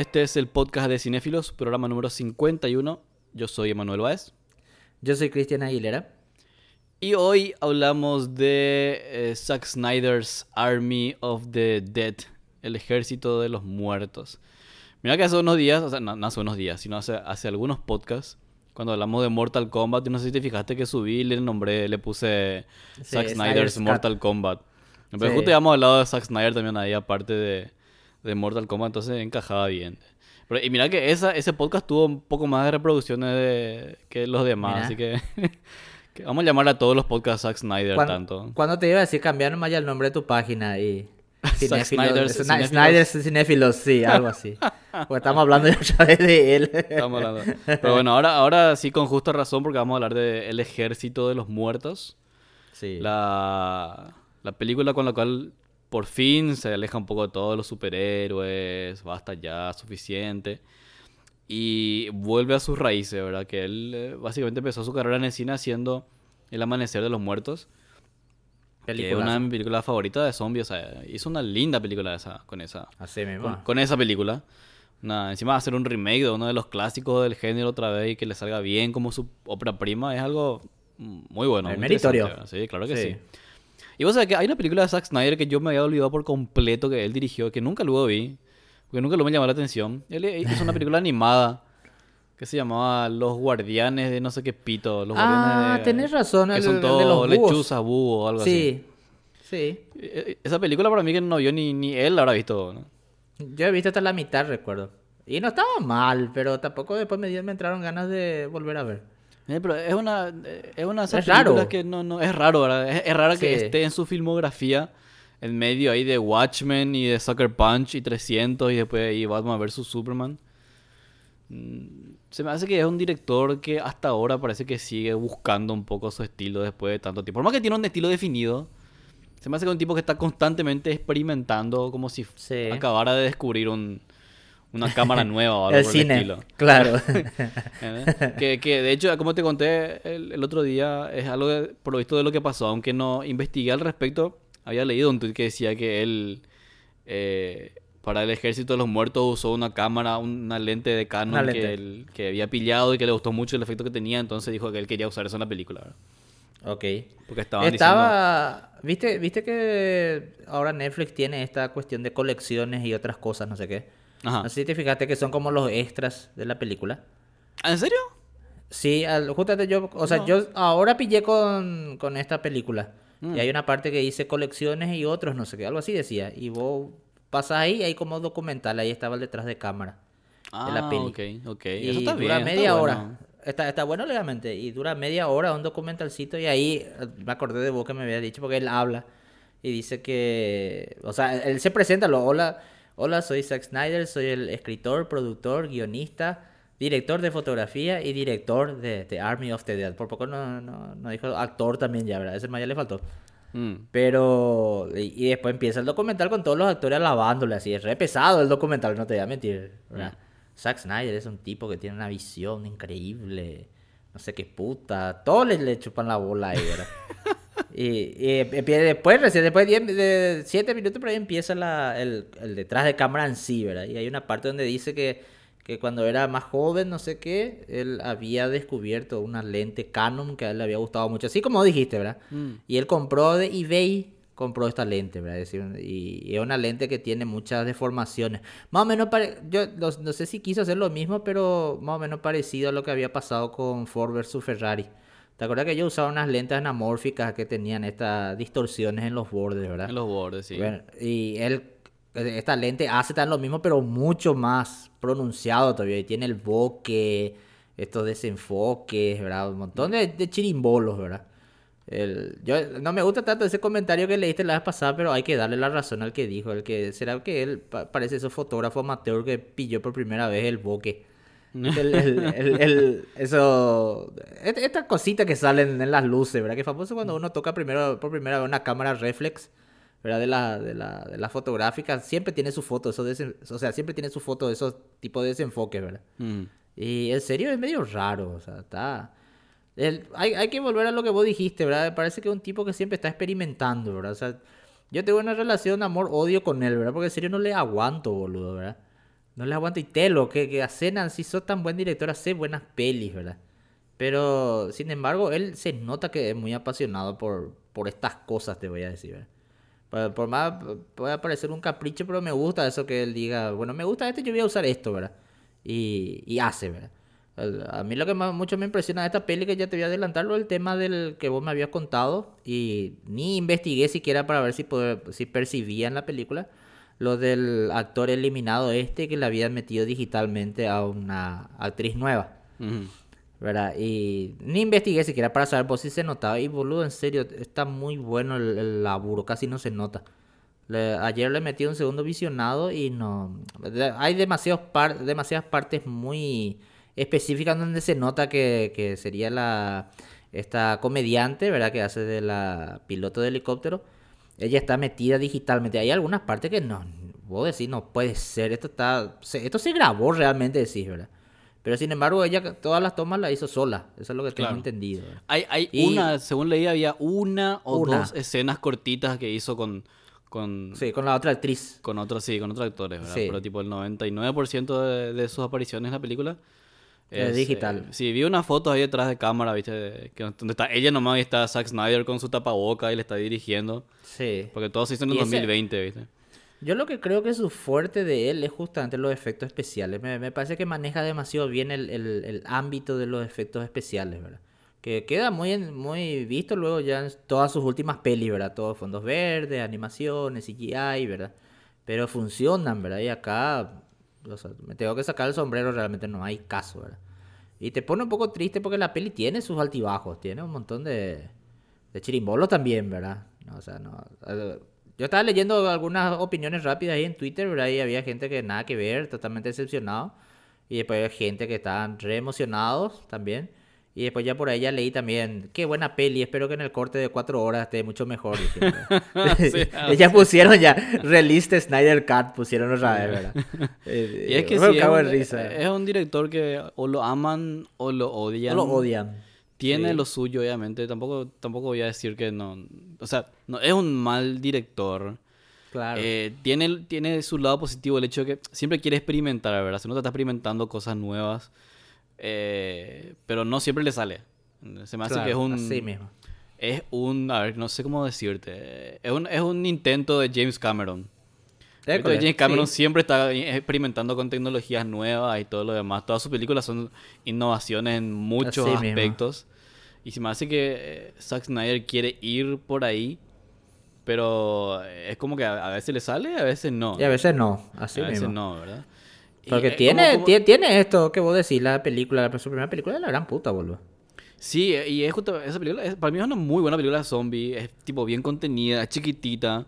Este es el podcast de Cinéfilos, programa número 51. Yo soy Emanuel Báez. Yo soy Cristian Aguilera. Y hoy hablamos de eh, Zack Snyder's Army of the Dead, el ejército de los muertos. Mira que hace unos días, o sea, no, no hace unos días, sino hace, hace algunos podcasts, cuando hablamos de Mortal Kombat, no sé si te fijaste que subí y le nombré, le puse Sí, Zack Snyder's. Mortal Kombat. Pero Sí. justo ya hemos hablado de Zack Snyder también ahí, aparte de, de Mortal Kombat, entonces encajaba bien. Pero, y mira que esa, ese podcast tuvo un poco más de reproducciones de- que los demás, Mira. así que, que vamos a llamar a todos los podcasts Zack Snyder ¿Cuándo, tanto. cuándo te iba a decir cambiar nomás ya el nombre de tu página y... Sna- Cinéfilos. Snyder's Cinéfilos, sí, algo así. Porque estamos hablando ya otra vez de él. Estamos hablando. Pero bueno, ahora, ahora sí con justa razón porque vamos a hablar de El Ejército de los Muertos. Sí. La, la película con la cual por fin se aleja un poco de todos los superhéroes, basta ya, suficiente. Y vuelve a sus raíces, ¿verdad? Que él eh, básicamente empezó su carrera en el cine haciendo El Amanecer de los Muertos. Que es una de mis películas favoritas de zombies. O sea, hizo una linda película esa, con esa Así mismo. con, con esa película. Nada, encima hacer un remake de uno de los clásicos del género otra vez y que le salga bien como su ópera prima es algo muy bueno. Es muy meritorio. Sí, claro que Sí. sí. Y vos sabés que hay una película de Zack Snyder que yo me había olvidado por completo que él dirigió, que nunca luego vi, porque nunca lo me llamó la atención. Él hizo una película animada que se llamaba Los Guardianes de no sé qué pito. Los Ah, de- tenés razón, Que el- son el de todos los lechuzas, búhos o algo así. Sí, sí. E- Esa película para mí que no vio ni, ni él la habrá visto. ¿no? Yo he visto hasta la mitad, recuerdo. Y no estaba mal, pero tampoco después me, me entraron ganas de volver a ver. Eh, pero es una, es una Es raro. que no, no, es raro, ¿verdad? Es, es raro que esté en su filmografía en medio ahí de Watchmen y de Sucker Punch y 300 y después ahí Batman vs Superman. Mm, Se me hace que es un director que hasta ahora parece que sigue buscando un poco su estilo después de tanto tiempo. Por más que tiene un estilo definido, se me hace que es un tipo que está constantemente experimentando como si Sí. acabara de descubrir un, una cámara nueva o algo El por cine, el estilo. claro. Que, que de hecho, como te conté el, el otro día, es algo de- por lo visto de lo que pasó, aunque no investigué al respecto, había leído un tweet que decía que él eh, para el ejército de los muertos usó una cámara, una lente de Canon que, él- que había pillado y que le gustó mucho el efecto que tenía, entonces dijo que él quería usar eso en la película. ¿verdad? ok. Porque estaban Estaba... ¿Viste, ¿Viste que ahora Netflix tiene esta cuestión de colecciones y otras cosas, no sé qué? Ajá. No sé si te fijaste que son como los extras de la película. ¿Ah, ¿En serio? Sí, al- justamente yo, o sea, No. yo ahora pillé con, con esta película. Mm. Y hay una parte que dice colecciones y otros, no sé qué, algo así decía. Y vos pasas ahí, hay como documental, ahí estaba el detrás de cámara. Ah, la peli. ok, ok. Y Eso está dura bien, está media bueno. hora. Está, está bueno legalmente. Y dura media hora un documentalcito. Y ahí eh, me acordé de vos que me había dicho, porque él habla. Y dice que. O sea, él se presenta, lo, hola, hola, soy Zack Snyder, soy el escritor, productor, guionista, director de fotografía y director de, de Army of the Dead. Por poco no, no, no dijo actor también ya, ¿verdad? Ese más ya le faltó. Mm. Pero. Y, y después empieza el documental con todos los actores alabándole así. Es re pesado el documental, no te voy a mentir. ¿verdad? Zack Snyder es un tipo que tiene una visión increíble. No sé qué puta. Todos le, le chupan la bola ahí, ¿verdad? y, después, recién después de 10 de 7 minutos, por ahí empieza la, el, el detrás de cámara en sí, ¿verdad? Y hay una parte donde dice que, que cuando era más joven, no sé qué, él había descubierto una lente Canon que a él le había gustado mucho. Así como dijiste, ¿verdad? Mm. Y él compró de eBay, compró esta lente, ¿verdad? Es decir, y, y es una lente que tiene muchas deformaciones. Más o menos, pare- yo no, no sé si quiso hacer lo mismo, pero más o menos parecido a lo que había pasado con Ford versus Ferrari. ¿Te acuerdas que ellos usaban unas lentes anamórficas que tenían estas distorsiones en los bordes, ¿verdad? En los bordes, sí. Bueno, y él, esta lente hace tan lo mismo, pero mucho más pronunciado todavía. Y tiene el bokeh, estos desenfoques, ¿verdad? Un montón de, de chirimbolos, ¿verdad? El- yo no me gusta tanto ese comentario que leíste la vez pasada, pero hay que darle la razón al que dijo. El que será que él pa- parece ese fotógrafo amateur que pilló por primera vez el bokeh. El- el- el- eso, estas cositas que salen en las luces, ¿verdad? Que es famoso cuando uno toca primero, por primera vez una cámara reflex, ¿verdad? De la, de la, de la fotográfica, siempre tiene su foto, eso de o sea, siempre tiene su foto de esos tipos de desenfoques, ¿verdad? Mm. Y en serio es medio raro, o sea, está... el- hay, hay que volver a lo que vos dijiste, ¿verdad? Parece que es un tipo que siempre está experimentando, ¿verdad? O sea, yo tengo una relación amor-odio con él, ¿verdad? Porque en serio no le aguanto, boludo, ¿verdad? No le aguanto y telo, que, que Acenan, si sos tan buen director, hace buenas pelis, ¿verdad? Pero, sin embargo, él se nota que es muy apasionado por, por estas cosas, te voy a decir, ¿verdad? Por, por más, puede parecer un capricho, pero me gusta eso que él diga, bueno, me gusta esto, yo voy a usar esto, ¿verdad? Y, y hace, ¿verdad? A mí lo que más, mucho me impresiona de esta peli, que ya te voy a adelantarlo, el tema del que vos me habías contado, y ni investigué siquiera para ver si, poder- si percibía en la película, lo del actor eliminado este que le habían metido digitalmente a una actriz nueva. ¿verdad? Y ni investigué siquiera para saber por si se notaba. Y boludo, en serio, está muy bueno el, el laburo, casi no se nota. Le- ayer le metí un segundo visionado y no. de- Hay demasiados par- demasiadas partes muy específicas donde se nota que, que sería la esta comediante, ¿verdad? Que hace de la piloto de helicóptero. Ella está metida digitalmente. Hay algunas partes que no. Vos decís, no puede ser. Esto está. se- esto se grabó realmente, decís, ¿verdad? Pero sin embargo, ella todas las tomas las hizo sola. Eso es lo que tengo Claro. entendido. ¿verdad? Hay, hay Y- una, según leí, había una o Una. dos escenas cortitas que hizo con, con, Sí, con la otra actriz. con otros, sí, con otros actores, ¿verdad? Sí. Pero tipo el 99% de, de sus apariciones en la película Es digital. eh, sí, vi unas fotos ahí detrás de cámara, ¿viste? Que, donde está ella nomás y está Zack Snyder con su tapaboca y le está dirigiendo. Sí. Porque todo se hizo en el Y ese- 2020, ¿viste? Yo lo que creo que su fuerte de él es justamente los efectos especiales. Me, me parece que maneja demasiado bien el, el- el ámbito de los efectos especiales, ¿verdad? Que queda muy, muy visto luego ya en todas sus últimas pelis, ¿verdad? Todos fondos verdes, animaciones, CGI, ¿verdad? Pero funcionan, ¿verdad? Y acá, o sea, me tengo que sacar el sombrero, realmente no hay caso, ¿verdad? Y te pone un poco triste porque la peli tiene sus altibajos, tiene un montón de, de chirimbolos también, ¿verdad? O sea, no. eh, Yo estaba leyendo algunas opiniones rápidas ahí en Twitter, ¿verdad? Y había gente que nada que ver, totalmente decepcionado. Y después había gente que estaban re emocionados también. Y después ya por ahí ya leí también, qué buena peli, espero que en el corte de cuatro horas esté mucho mejor. ¿verdad? Sí, ah, ya pusieron ya, release the Snyder Cut, pusieron otra vez, ¿verdad? Eh, Y es que sí, es un, risa. es un director que o lo aman o lo odian. No lo odian. Tiene Sí. lo suyo, obviamente. Tampoco, tampoco voy a decir que no. O sea, no es un mal director. Claro. Eh, tiene, tiene su lado positivo el hecho de que siempre quiere experimentar, ¿verdad? Se nota que está experimentando cosas nuevas. Eh, pero no siempre le sale. Se me hace que es un. Así mismo. Es un. A ver, no sé cómo decirte. Es un, es un intento de James Cameron. École, James Cameron sí. siempre está experimentando con tecnologías nuevas y todo lo demás. Todas sus películas son innovaciones en muchos Así mismo. aspectos. Y se me hace que eh, Zack Snyder quiere ir por ahí, pero es como que a, veces le sale, a veces no. Y a veces no, así a veces mismo. no, ¿verdad? Porque es tiene, como- como- tie- tiene esto que vos decís, la película, la- su primera película de la gran puta, boludo. Sí, y es justo esa película, es- para mí es una muy buena película de zombie, es tipo bien contenida, es chiquitita,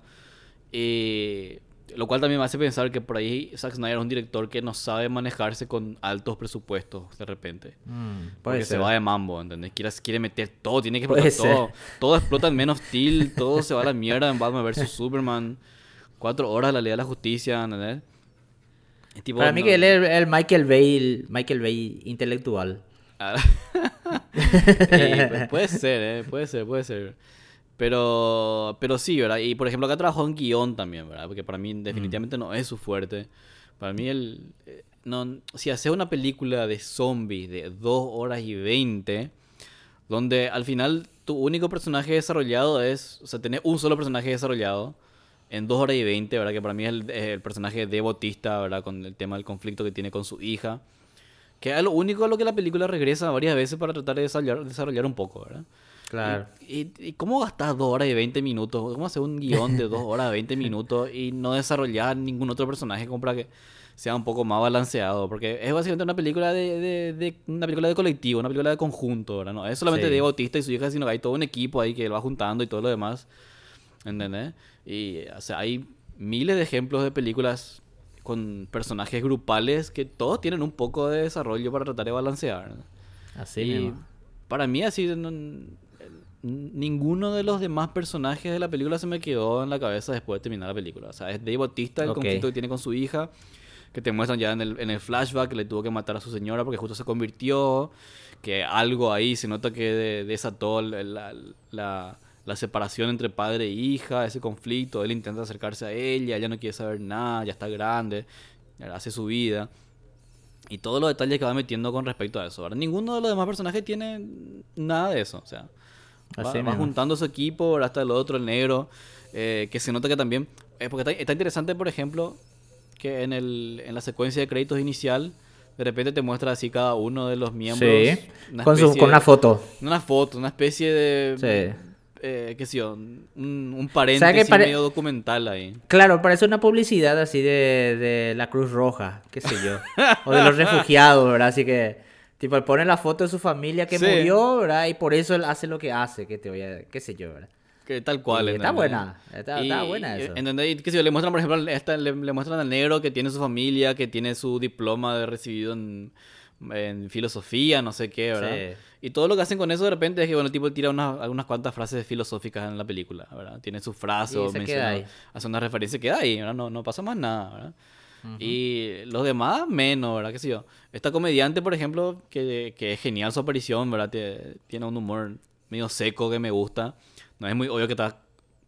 eh, lo cual también me hace pensar que por ahí Zack Snyder es un director que no sabe manejarse con altos presupuestos de repente. Mm, Porque ser. se va de mambo, ¿entendés? Quiere, quiere meter todo, tiene que explotar todo. Todo explota en menos Steel, todo se va a la mierda en Batman vs Superman. Cuatro horas la ley de la justicia, ¿entendés? Tipo, Para mí no- que él es el Michael Bay, Michael Bay intelectual. Ah. Pues, puede ser, ¿eh? Puede ser, puede ser. Pero, pero sí, ¿verdad? Y por ejemplo, acá trabajó en guion también, ¿verdad? Porque para mí definitivamente no es su fuerte. Para mí, el, eh, no, si haces una película de zombies de 2 horas y 20, donde al final tu único personaje desarrollado es, o sea, tenés un solo personaje desarrollado en 2 horas y 20, ¿verdad? Que para mí es el, el personaje de Bautista, ¿verdad? Con el tema del conflicto que tiene con su hija. Que es lo único a lo que la película regresa varias veces para tratar de desarrollar, desarrollar un poco, ¿verdad? Claro. ¿Y, y, y cómo gastas 2 horas y 20 minutos? ¿Cómo hacer un guion de 2 horas y 20 minutos y no desarrollar ningún otro personaje como para que sea un poco más balanceado? Porque es básicamente una película de, de- de- una película de colectivo, una película de conjunto, ¿verdad? No es solamente Sí. de Bautista y su hija, sino que hay todo un equipo ahí que lo va juntando y todo lo demás. ¿Entendés? Y o sea, hay miles de ejemplos de películas con personajes grupales que todos tienen un poco de desarrollo para tratar de balancear. Así y para mí así no- ninguno de los demás personajes de la película se me quedó en la cabeza después de terminar la película. O sea, es Dave Bautista, el conflicto que tiene con su hija, que te muestran ya en el, en el flashback que le tuvo que matar a su señora porque justo se convirtió, que algo ahí se nota que de- desató la, la- la separación entre padre e hija, ese conflicto, él intenta acercarse a ella, ella no quiere saber nada, ya está grande. hace su vida. Y todos los detalles que va metiendo con respecto a eso. Ninguno de los demás personajes tiene nada de eso. O sea, va, juntando su equipo, hasta el otro, el negro. Eh, que se nota que también. Eh, porque está, está, interesante, por ejemplo, que en, el, en la secuencia de créditos inicial de repente te muestra así cada uno de los miembros. Sí, con, su, con una foto. Una foto, una especie de... Sí. Eh, qué sé yo, un, un paréntesis medio documental ahí. Claro, parece una publicidad así de, de la Cruz Roja, qué sé yo. o de los refugiados, ¿verdad? Así que, tipo, él pone la foto de su familia que murió, ¿verdad? Y por eso él hace lo que hace, que te voy a... qué sé yo, ¿verdad? Que tal cual. está buena. Está, buena eso. ¿Entendés? Que si le muestran, por ejemplo, esta, le, muestran al negro que tiene su familia, que tiene su diploma de recibido en, en filosofía, no sé qué, ¿verdad? Y todo lo que hacen con eso de repente es que, bueno, el tipo tira unas, algunas cuantas frases filosóficas en la película, ¿verdad? Tiene sus frases o menciona, hace una referencia que queda ahí, ¿verdad? No, no pasa más nada, ¿verdad? Y los demás, menos, ¿verdad? ¿Qué sé yo? Esta comediante, por ejemplo, que, que es genial su aparición, ¿verdad? Tiene un humor medio seco que me gusta. No es muy obvio que está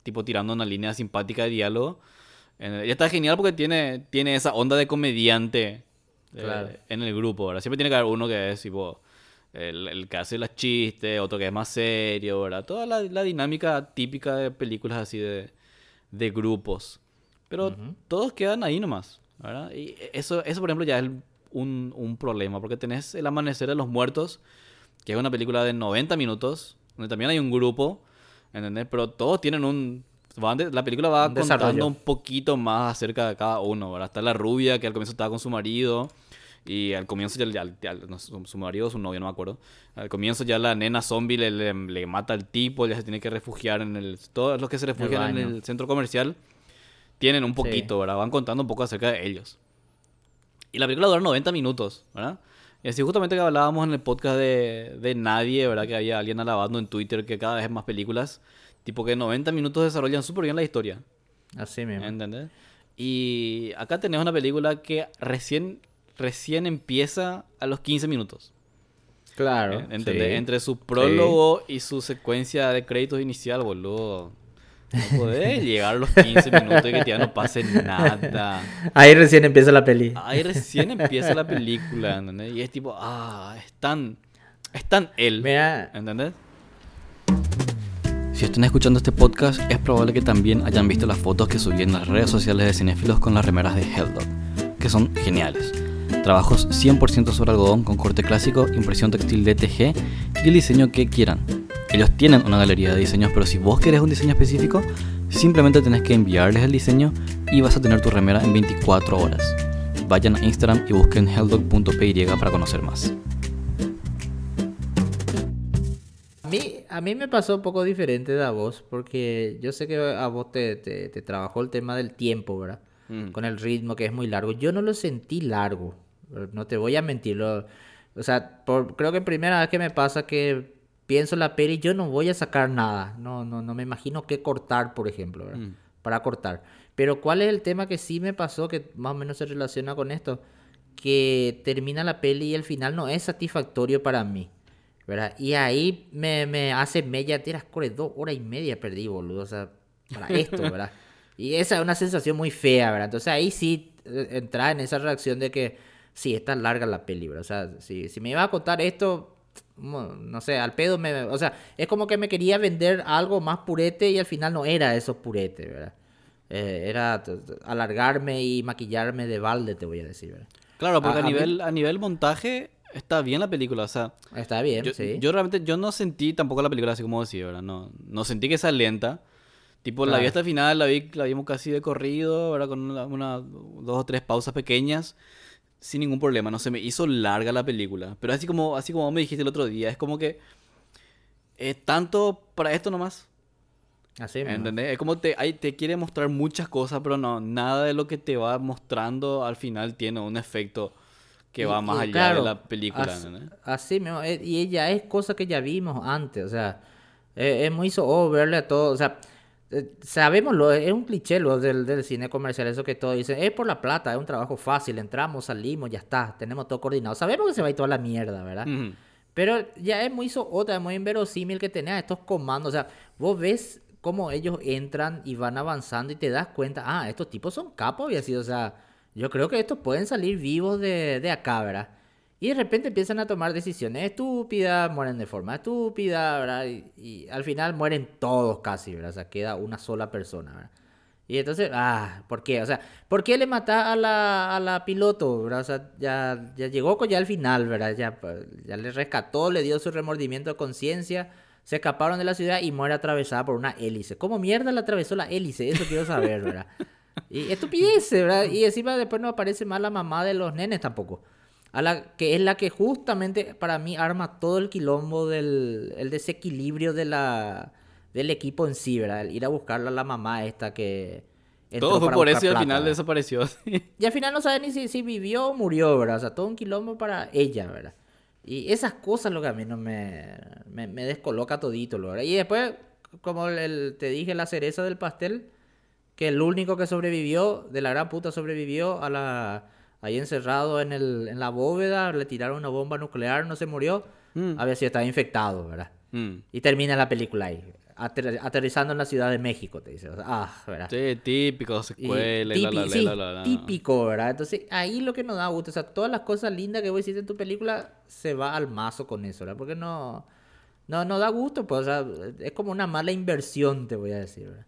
tipo tirando una línea simpática de diálogo. Ella está genial porque tiene, tiene esa onda de comediante eh, en el grupo, ¿verdad? Siempre tiene que haber uno que es tipo el, que hace los chistes, otro que es más serio, ¿verdad? Toda la, dinámica típica de películas así de, de grupos. Pero todos quedan ahí nomás, ¿verdad? Y eso, eso por ejemplo, ya es un, un problema, porque tenés El Amanecer de los Muertos, que es una película de 90 minutos, donde también hay un grupo ¿Entendés? Pero todos tienen un... La película va contando un poquito más acerca de cada uno, ¿verdad? Está la rubia que al comienzo estaba con su marido y al comienzo ya, su marido o su novio, no me acuerdo. Al comienzo ya la nena zombie le, le, mata al tipo, ya se tiene que refugiar en el... Todos los que se refugian en el centro comercial tienen un poquito, ¿verdad? Van contando un poco acerca de ellos. Y la película dura 90 minutos, ¿verdad? Y así justamente que hablábamos en el podcast de, de Nadie, ¿verdad? Que había alguien alabando en Twitter que cada vez más películas, tipo que 90 minutos desarrollan súper bien la historia. Así mismo. ¿Entendés? Y acá tenemos una película que recién, recién empieza a los 15 minutos. Claro. ¿Entendés? Entre su prólogo y su secuencia de créditos inicial, boludo. No podés llegar a los 15 minutos y que ya no pase nada. Ahí recién empieza la peli. Ahí recién empieza la película, ¿entendés? Y es tipo, ah, es tan, es tan él. Mira. ¿Entendés? Si están escuchando este podcast, es probable que también hayan visto las fotos que subí en las redes sociales de cinéfilos con las remeras de Helldog, que son geniales. Trabajos 100% sobre algodón con corte clásico, impresión textil DTG y el diseño que quieran ellos tienen una galería de diseños, pero si vos querés un diseño específico, simplemente tenés que enviarles el diseño y vas a tener tu remera en 24 horas. Vayan a Instagram y busquen helldog.py para conocer más. A mí, a mí me pasó un poco diferente de a vos, porque yo sé que a vos te, te, trabajó el tema del tiempo, ¿verdad? Mm. Con el ritmo que es muy largo. Yo no lo sentí largo, no te voy a mentir. o sea, creo que primera vez que me pasa que pienso la peli, yo no voy a sacar nada. No, no, no me imagino qué cortar, por ejemplo, mm. para cortar. Pero ¿cuál es el tema que sí me pasó, que más o menos se relaciona con esto? Que termina la peli y el final no es satisfactorio para mí. ¿verdad? Y ahí me, me hace media, tiras core dos horas y media perdí, boludo. O sea, para esto, ¿verdad? Y esa es una sensación muy fea, ¿verdad? Entonces ahí sí eh, entra en esa reacción de que sí, está larga la peli, ¿verdad? O sea, si, si me iba a contar esto, no sé, al pedo me... O sea, es como que me quería vender algo más purete y al final no era eso purete, ¿verdad? Eh, era alargarme y maquillarme de balde, te voy a decir, ¿verdad? Claro, porque a, nivel, a nivel montaje está bien la película, o sea... Está bien, sí. Yo realmente, yo no sentí tampoco la película así como decía, ¿verdad? No, no sentí que sea lenta. Tipo, la vi hasta el final, la, vi, la vimos casi de corrido, ¿verdad? Con una, dos o tres pausas pequeñas sin ningún problema. No se me hizo larga la película. Pero así como, así como me dijiste el otro día, es como que es tanto para esto nomás. Así ¿Entendés? Es como te, te quiere mostrar muchas cosas, pero no, nada de lo que te va mostrando al final tiene un efecto que va más allá de la película. Así, así mismo. Eh, y ella es cosa que ya vimos antes. O sea, es, muy so verle a todo. O sea, eh, sabemos, lo, es un cliché lo del, cine comercial, eso que todos dicen, es por la plata, es un trabajo fácil, entramos, salimos, ya está, tenemos todo coordinado. Sabemos que se va a ir toda la mierda, ¿verdad? Pero ya es muy otra, es muy inverosímil que tenés estos comandos. O sea, vos ves cómo ellos entran y van avanzando y te das cuenta, ah, estos tipos son capos y así, o sea, yo creo que estos pueden salir vivos de, de acá, ¿verdad? Y de repente empiezan a tomar decisiones estúpidas, mueren de forma estúpida, ¿verdad? Y, al final mueren todos casi, ¿verdad? O sea, queda una sola persona, ¿verdad? Y entonces, ah, ¿por qué? O sea, ¿por qué le mata a la, a la piloto? ¿verdad? O sea, ya, ya llegó ya al final, ¿verdad? Ya, pues, ya le rescató, le dio su remordimiento de conciencia, se escaparon de la ciudad y muere atravesada por una hélice. ¿Cómo mierda le atravesó la hélice? Eso quiero saber, ¿verdad? Y estupidez, ¿verdad? Y encima después no aparece más la mamá de los nenes tampoco. A la que es la que justamente para mí arma todo el quilombo del el desequilibrio de la del equipo en sí, ¿verdad? El ir a buscarla a la mamá esta que... Todo fue por eso y al final ¿verdad? desapareció. Y al final no sabe ni si, si vivió o murió, ¿verdad? O sea, todo un quilombo para ella, ¿verdad? Y esas cosas lo que a mí no me, me, me descoloca todito, ¿verdad? Y después, como el- te dije, la cereza del pastel, que el único que sobrevivió, de la gran puta sobrevivió a la... Ahí encerrado en, el, en la bóveda, le tiraron una bomba nuclear, no se murió, Mm. había sido, estaba infectado, ¿verdad? Mm. Y termina la película ahí, ater- aterrizando en la Ciudad de México, te dice. O sea, ah, ¿verdad? Sí, típico, secuela y la, típi- la, la, sí, la, la, la. típico, ¿verdad? Entonces, ahí lo que nos da gusto, o sea, todas las cosas lindas que vos hiciste en tu película se va al mazo con eso, ¿verdad? Porque no, no, no da gusto, pues, o sea, es como una mala inversión, te voy a decir, ¿verdad?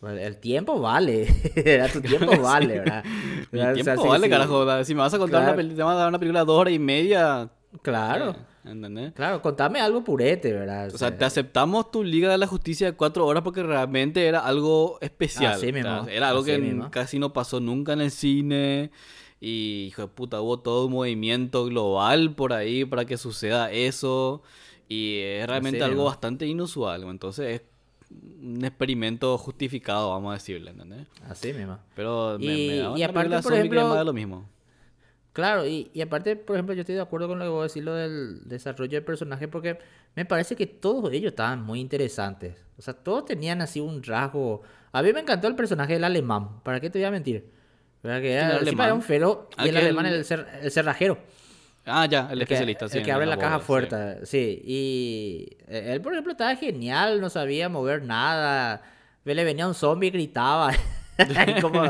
Bueno, El tiempo vale. Tu tiempo vale, ¿verdad? Mi ¿Verdad? O sea, tiempo sí, vale, sí. carajo. ¿verdad? Si me vas a contar Claro. una, peli- te vas a dar una película de dos horas y media. Claro, eh, ¿Entendés? claro, contame algo purete, ¿verdad? O sea, te aceptamos tu Liga de la Justicia de cuatro horas porque realmente era algo especial. Así mismo, era algo así que mismo. casi no pasó nunca en el cine. Y, hijo de puta, hubo todo un movimiento global por ahí para que suceda eso. Y es realmente algo mismo. bastante inusual. Entonces es un experimento justificado, vamos a decirle, ¿entendés? Así mismo. Pero me, me Y- da y aparte, por ejemplo, más de lo mismo. Claro, y, y aparte, por ejemplo, yo estoy de acuerdo con lo que vos decís, lo del desarrollo del personaje, porque me parece que todos ellos estaban muy interesantes. O sea, todos tenían así un rasgo. A mí me encantó el personaje del alemán, ¿para qué te voy a mentir? ¿Verdad? Que ¿Quién era, el encima era alemán? un fero y el alemán era el, cer- el cerrajero. Ah, ya, el El que, especialista, el sí. que abre la caja sí. fuerte, sí. Y eh, él, por ejemplo, estaba genial, no sabía mover nada. Le venía un zombie y gritaba. Como-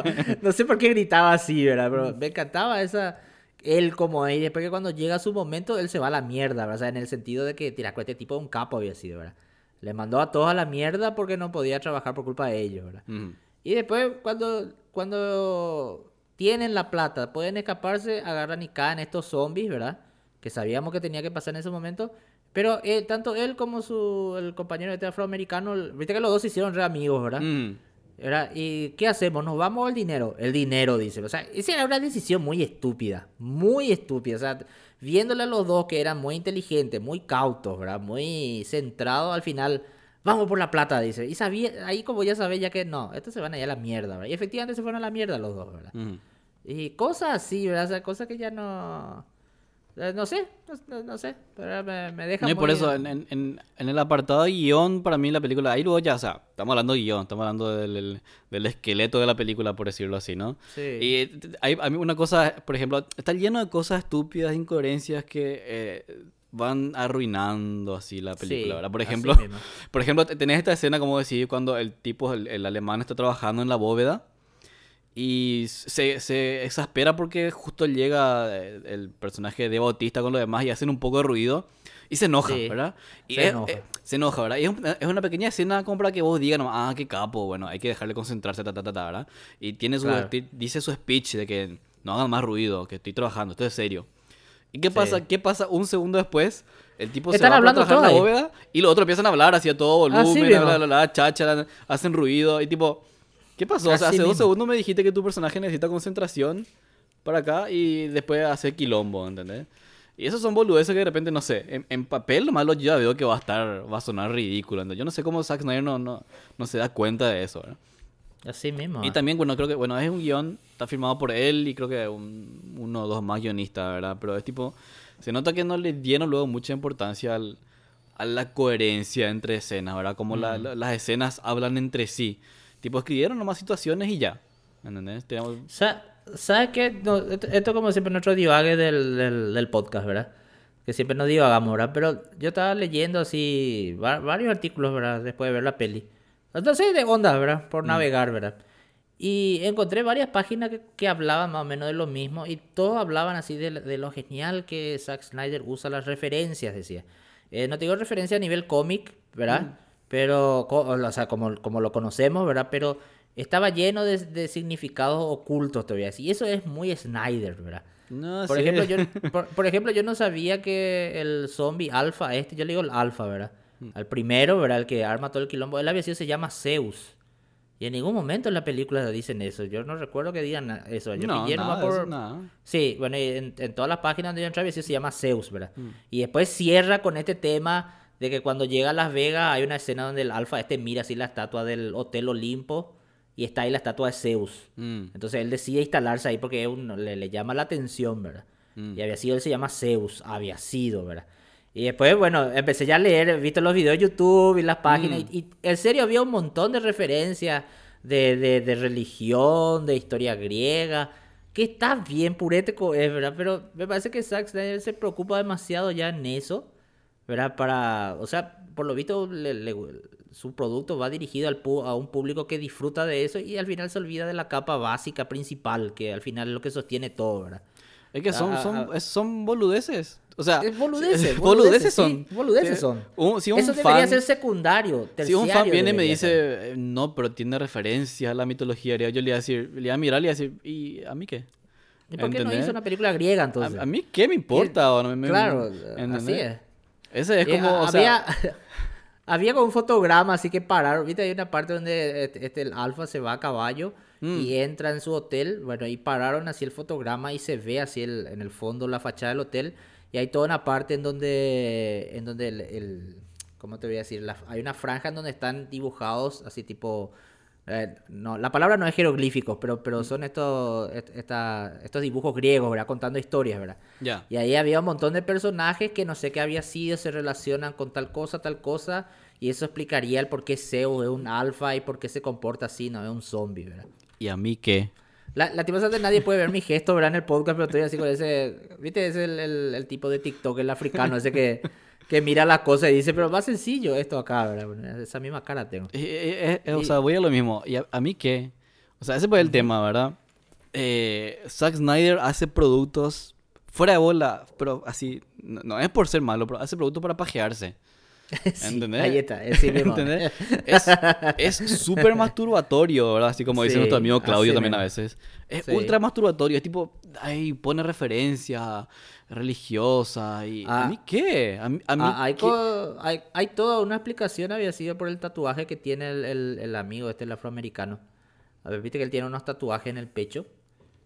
no sé por qué gritaba así, ¿verdad? Pero me encantaba esa... Él como ahí, después que cuando llega su momento, él se va a la mierda, ¿verdad? O sea, en el sentido de que, tira, este tipo de un capo había sido, ¿verdad? Le mandó a todos a la mierda porque no podía trabajar por culpa de ellos, ¿verdad? Y después, cuando, cuando tienen la plata, pueden escaparse, agarran y caen estos zombies, ¿verdad? Que sabíamos que tenía que pasar en ese momento. Pero eh, tanto él como su, el compañero este afroamericano, viste que los dos se hicieron re amigos, ¿verdad? Mm. Era, ¿Y qué hacemos? ¿Nos vamos al dinero? El dinero, dice. O sea, esa era una decisión muy estúpida. Muy estúpida. O sea, viéndole a los dos que eran muy inteligentes, muy cautos, ¿verdad? Muy centrados al final. Vamos por la plata, dice. Y sabía, ahí como ya sabía ya que no, estos se van allá a la mierda, ¿verdad? Y efectivamente se fueron a la mierda los dos, ¿verdad? Ujú. Y cosas así, ¿verdad? O sea, cosas que ya no... eh, No sé, no, no- sé, pero me, me deja No, y por muy- eso, en, en- en- el apartado de guion, para mí la película, ahí luego ya, o sea, estamos hablando de guion, estamos hablando del, del- del esqueleto de la película, por decirlo así, ¿no? Sí. Y hay, mí una cosa, por ejemplo, está lleno de cosas estúpidas, incoherencias que eh, van arruinando así la película, Sí, ¿verdad? Por ejemplo, por ejemplo, te- tenés esta escena, como decís, cuando el tipo, el, el alemán está trabajando en la bóveda y se, se exaspera porque justo llega el personaje de Bautista con los demás y hacen un poco de ruido y se enoja, Sí, ¿verdad? Y se es- enoja. eh, se enoja, ¿verdad? Y es, un- es una pequeña escena como para que vos digas, ah, qué capo, bueno, hay que dejarle concentrarse, ta, ta, ta, ta, ¿verdad? Y tiene su, Claro. dice su speech de que no hagan más ruido, que estoy trabajando, esto es serio. ¿Y qué Sí. pasa? ¿Qué pasa un segundo después? El tipo Están se va hablando a trabajar la bóveda y los otros empiezan a hablar hacia todo volumen, bla, bla, bla, cháchara, hacen ruido y tipo, ¿qué pasó? O sea, hace dos segundos me dijiste que tu personaje necesita concentración para acá y después hace quilombo, ¿entendés? Y esos son boludeces que de repente, no sé, en, en papel lo malo yo ya veo que va a estar, va a sonar ridículo. ¿entendés? Yo no sé cómo Zack Snyder no, no, no se da cuenta de eso, ¿verdad? Así mismo. Y también, bueno, creo que, bueno, es un guion, está firmado por él y creo que un, uno o dos más guionistas, ¿verdad? Pero es tipo, se nota que no le dieron luego mucha importancia al, a la coherencia entre escenas, ¿verdad? Como la- la- las escenas hablan entre sí. Tipo, escribieron nomás situaciones y ya, ¿entendés? ¿Sabes qué? No, esto, esto como siempre nuestro divague del, del, del podcast, ¿verdad? Que siempre nos divagamos, ¿verdad? Pero yo estaba leyendo así va- varios artículos, ¿verdad? Después de ver la peli. Entonces de onda, ¿verdad? Por navegar, ¿verdad? Y encontré varias páginas que, que hablaban más o menos de lo mismo y todos hablaban así de, de lo genial que Zack Snyder usa las referencias, decía. Eh, no te digo referencia a nivel cómic, ¿verdad? Mm. Pero, o sea, como, como lo conocemos, ¿verdad? Pero estaba lleno de, de significados ocultos todavía. Y eso es muy Snyder, ¿verdad? No, Por sí. ejemplo, yo, por, por ejemplo, yo no sabía que el zombie alfa, este, yo le digo el alfa, ¿verdad? Mm. Al primero, ¿verdad? El que arma todo el quilombo, él había sido, se llama Zeus. Y en ningún momento en la película dicen eso. Yo no recuerdo que digan eso. Yo no, nada, eso por... nada. Sí, bueno, en, en todas las páginas donde yo entré había sido, se llama Zeus, ¿verdad? Mm. Y después cierra con este tema de que cuando llega a Las Vegas hay una escena donde el alfa este mira así la estatua del Hotel Olimpo y está ahí la estatua de Zeus. Mm, Entonces él decide instalarse ahí porque le, le llama la atención, ¿verdad? Mm. Y había sido, él se llama Zeus, había sido, ¿verdad? Y después, bueno, empecé ya a leer, he visto los videos de YouTube y las páginas, Mm. y, y en serio había un montón de referencias de, de, de religión, de historia griega, que está bien purético, es verdad, pero me parece que Zack Snyder se preocupa demasiado ya en eso, ¿verdad? Para, o sea, por lo visto, le- le- su producto va dirigido al a un público que disfruta de eso y al final se olvida de la capa básica principal, que al final es lo que sostiene todo, ¿verdad? Es que son, Ah, son, ah, es- son boludeces. O sea, Es boludeces, boludeces boludeces, son. sí, boludeces Sí. son. Un- si un Eso debería fan- ser secundario, Si un fan terciario viene y me dice, ser. eh, no, pero tiene referencia a la mitología griega, yo le voy a decir, le voy a mirar y le voy a decir, ¿y a mí qué? ¿Y por qué no ¿entendés? hizo una película griega ¿A, entonces? a mí qué me importa? o no me- claro, así es. Ese es Eh, como, a- o sea, había, había como un fotograma así que pararon. Viste, hay una parte donde este, este, el alfa se va a caballo Mm. y entra en su hotel. Bueno, y pararon así el fotograma y se ve así el- en el fondo la fachada del hotel. Y hay toda una parte en donde, en donde el, el- ¿cómo te voy a decir? La- hay una franja en donde están dibujados así tipo... eh, no, la palabra no es jeroglíficos, pero, Mm. pero son estos, est- esta- estos dibujos griegos, ¿verdad? Contando historias, ¿verdad? ya. Y ahí había un montón de personajes que no sé qué había sido, se relacionan con tal cosa, tal cosa. Y eso explicaría el por qué Zeus es un alfa y por qué se comporta así, no es un zombie, ¿verdad? ¿Y a mí qué? La, lastimosamente nadie puede ver mi gesto, ¿verdad? En el podcast, pero estoy así con ese... ¿Viste? Es el, el- el tipo de TikTok, el africano, ese que, que mira las cosas y dice, pero más sencillo esto acá, ¿verdad? Esa misma cara tengo. Eh, eh, eh, o Y- sea, voy a lo mismo. ¿Y a, a mí qué? O sea, ese fue el tema, ¿verdad? Zack Snyder hace productos fuera de bola, pero así, no, no es por ser malo, pero hace productos para pajearse. ¿Entendés? Ahí está, es sí mismo. ¿Entendés? Es súper masturbatorio, ¿verdad? Así como dice Sí, nuestro amigo Claudio también a veces. Es Sí. ultra masturbatorio, es tipo, ay, pone referencia religiosa y... ¿A Ah. mí qué? A mí, a mí Ah, hay, qué? co- hay, hay toda una explicación, había sido por el tatuaje que tiene el, el- el amigo este, el afroamericano. A ver, viste que él tiene unos tatuajes en el pecho.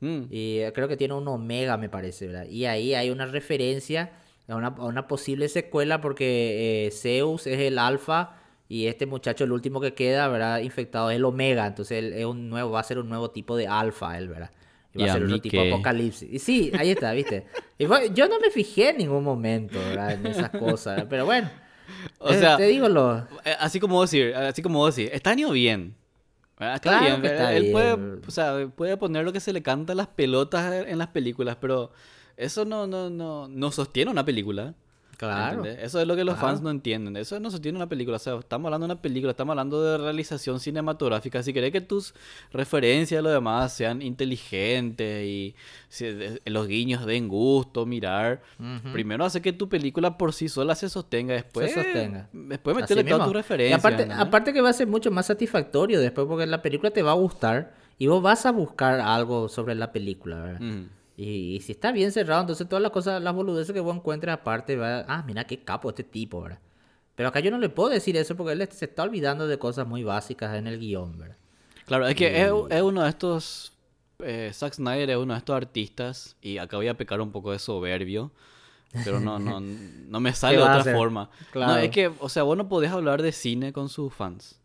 Mm. Y eh, creo que tiene un omega, me parece, ¿verdad? Y ahí hay una referencia a una, a una posible secuela porque eh, Zeus es el alfa y este muchacho, el último que queda, ¿verdad? Infectado es el omega. Entonces él es un nuevo, va a ser un nuevo tipo de alfa, él, ¿verdad? Y va ¿Y a ser otro tipo apocalipsis. Y sí, ahí está, ¿viste? Y fue- yo no me fijé en ningún momento, ¿verdad? En esas cosas, ¿verdad? pero bueno. O eh, sea, te digo lo... Eh, Así como vos así como vos decir, está bien. Está Claro bien, que está él puede, bien. o sea, puede poner lo que se le canta a las pelotas en las películas, pero eso no, no, no, no sostiene una película. Claro. ¿entendés? Eso es lo que los Claro. fans no entienden. Eso no sostiene una película. O sea, estamos hablando de una película, estamos hablando de realización cinematográfica. Si querés que tus referencias y lo demás sean inteligentes y si- de- los guiños den gusto, mirar, primero hace que tu película por sí sola se sostenga. Después, Se sostenga. después meterle todas tus referencias. aparte, aparte que va a ser mucho más satisfactorio después porque la película te va a gustar y vos vas a buscar algo sobre la película, ¿verdad? Y, y si está bien cerrado, entonces todas las cosas, las boludeces que vos encuentres aparte, va, ah, mira qué capo este tipo, ¿verdad? Pero acá yo no le puedo decir eso porque él se está olvidando de cosas muy básicas en el guion, ¿verdad? Claro, es que es, es uno de estos. Eh, Zack Snyder es uno de estos artistas. Y acá voy a pecar un poco de soberbio. Pero no, no, no me sale de otra forma. Claro. No, es que, o sea, vos no podés hablar de cine con sus fans.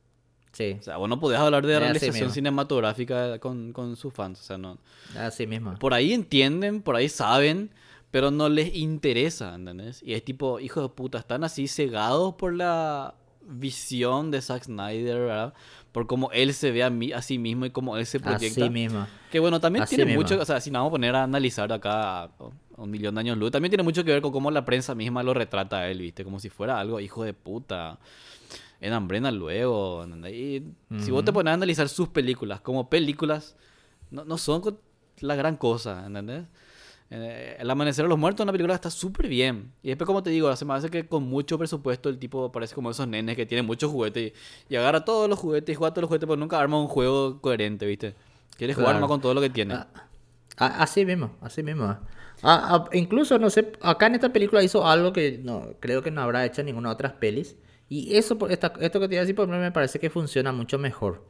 Sí, O sea, vos no podés hablar de realización cinematográfica con, con sus fans. O sea, no. así mismo. Por ahí entienden, por ahí saben, pero no les interesa, ¿entendés? Y es tipo, hijo de puta, están así cegados por la visión de Zack Snyder, ¿verdad? Por cómo él se ve a, mí, a sí mismo y cómo él se proyecta. Así mismo. Que bueno, también Así tiene mismo. mucho, o sea, si nos vamos a poner a analizar acá a un millón de años luz, también tiene mucho que ver con cómo la prensa misma lo retrata a él, ¿viste? Como si fuera algo hijo de puta. Enambrena luego. ¿entendés? Y si vos te pones a analizar sus películas como películas, no, no son la gran cosa, ¿entendés? Eh, El Amanecer de los Muertos, una película que está súper bien. Y después, como te digo, se me hace que con mucho presupuesto el tipo parece como esos nenes que tienen muchos juguetes y, y agarra todos los juguetes y juega todos los juguetes, pero nunca arma un juego coherente, ¿viste? Quiere jugar Claro. más con todo lo que tiene. Ah, ah, así mismo, así mismo. Ah, incluso, no sé, acá en esta película hizo algo que no creo que no habrá hecho en ninguna otra pelis. Y eso, por- esta- esto que te iba a decir, por ejemplo, me parece que funciona mucho mejor.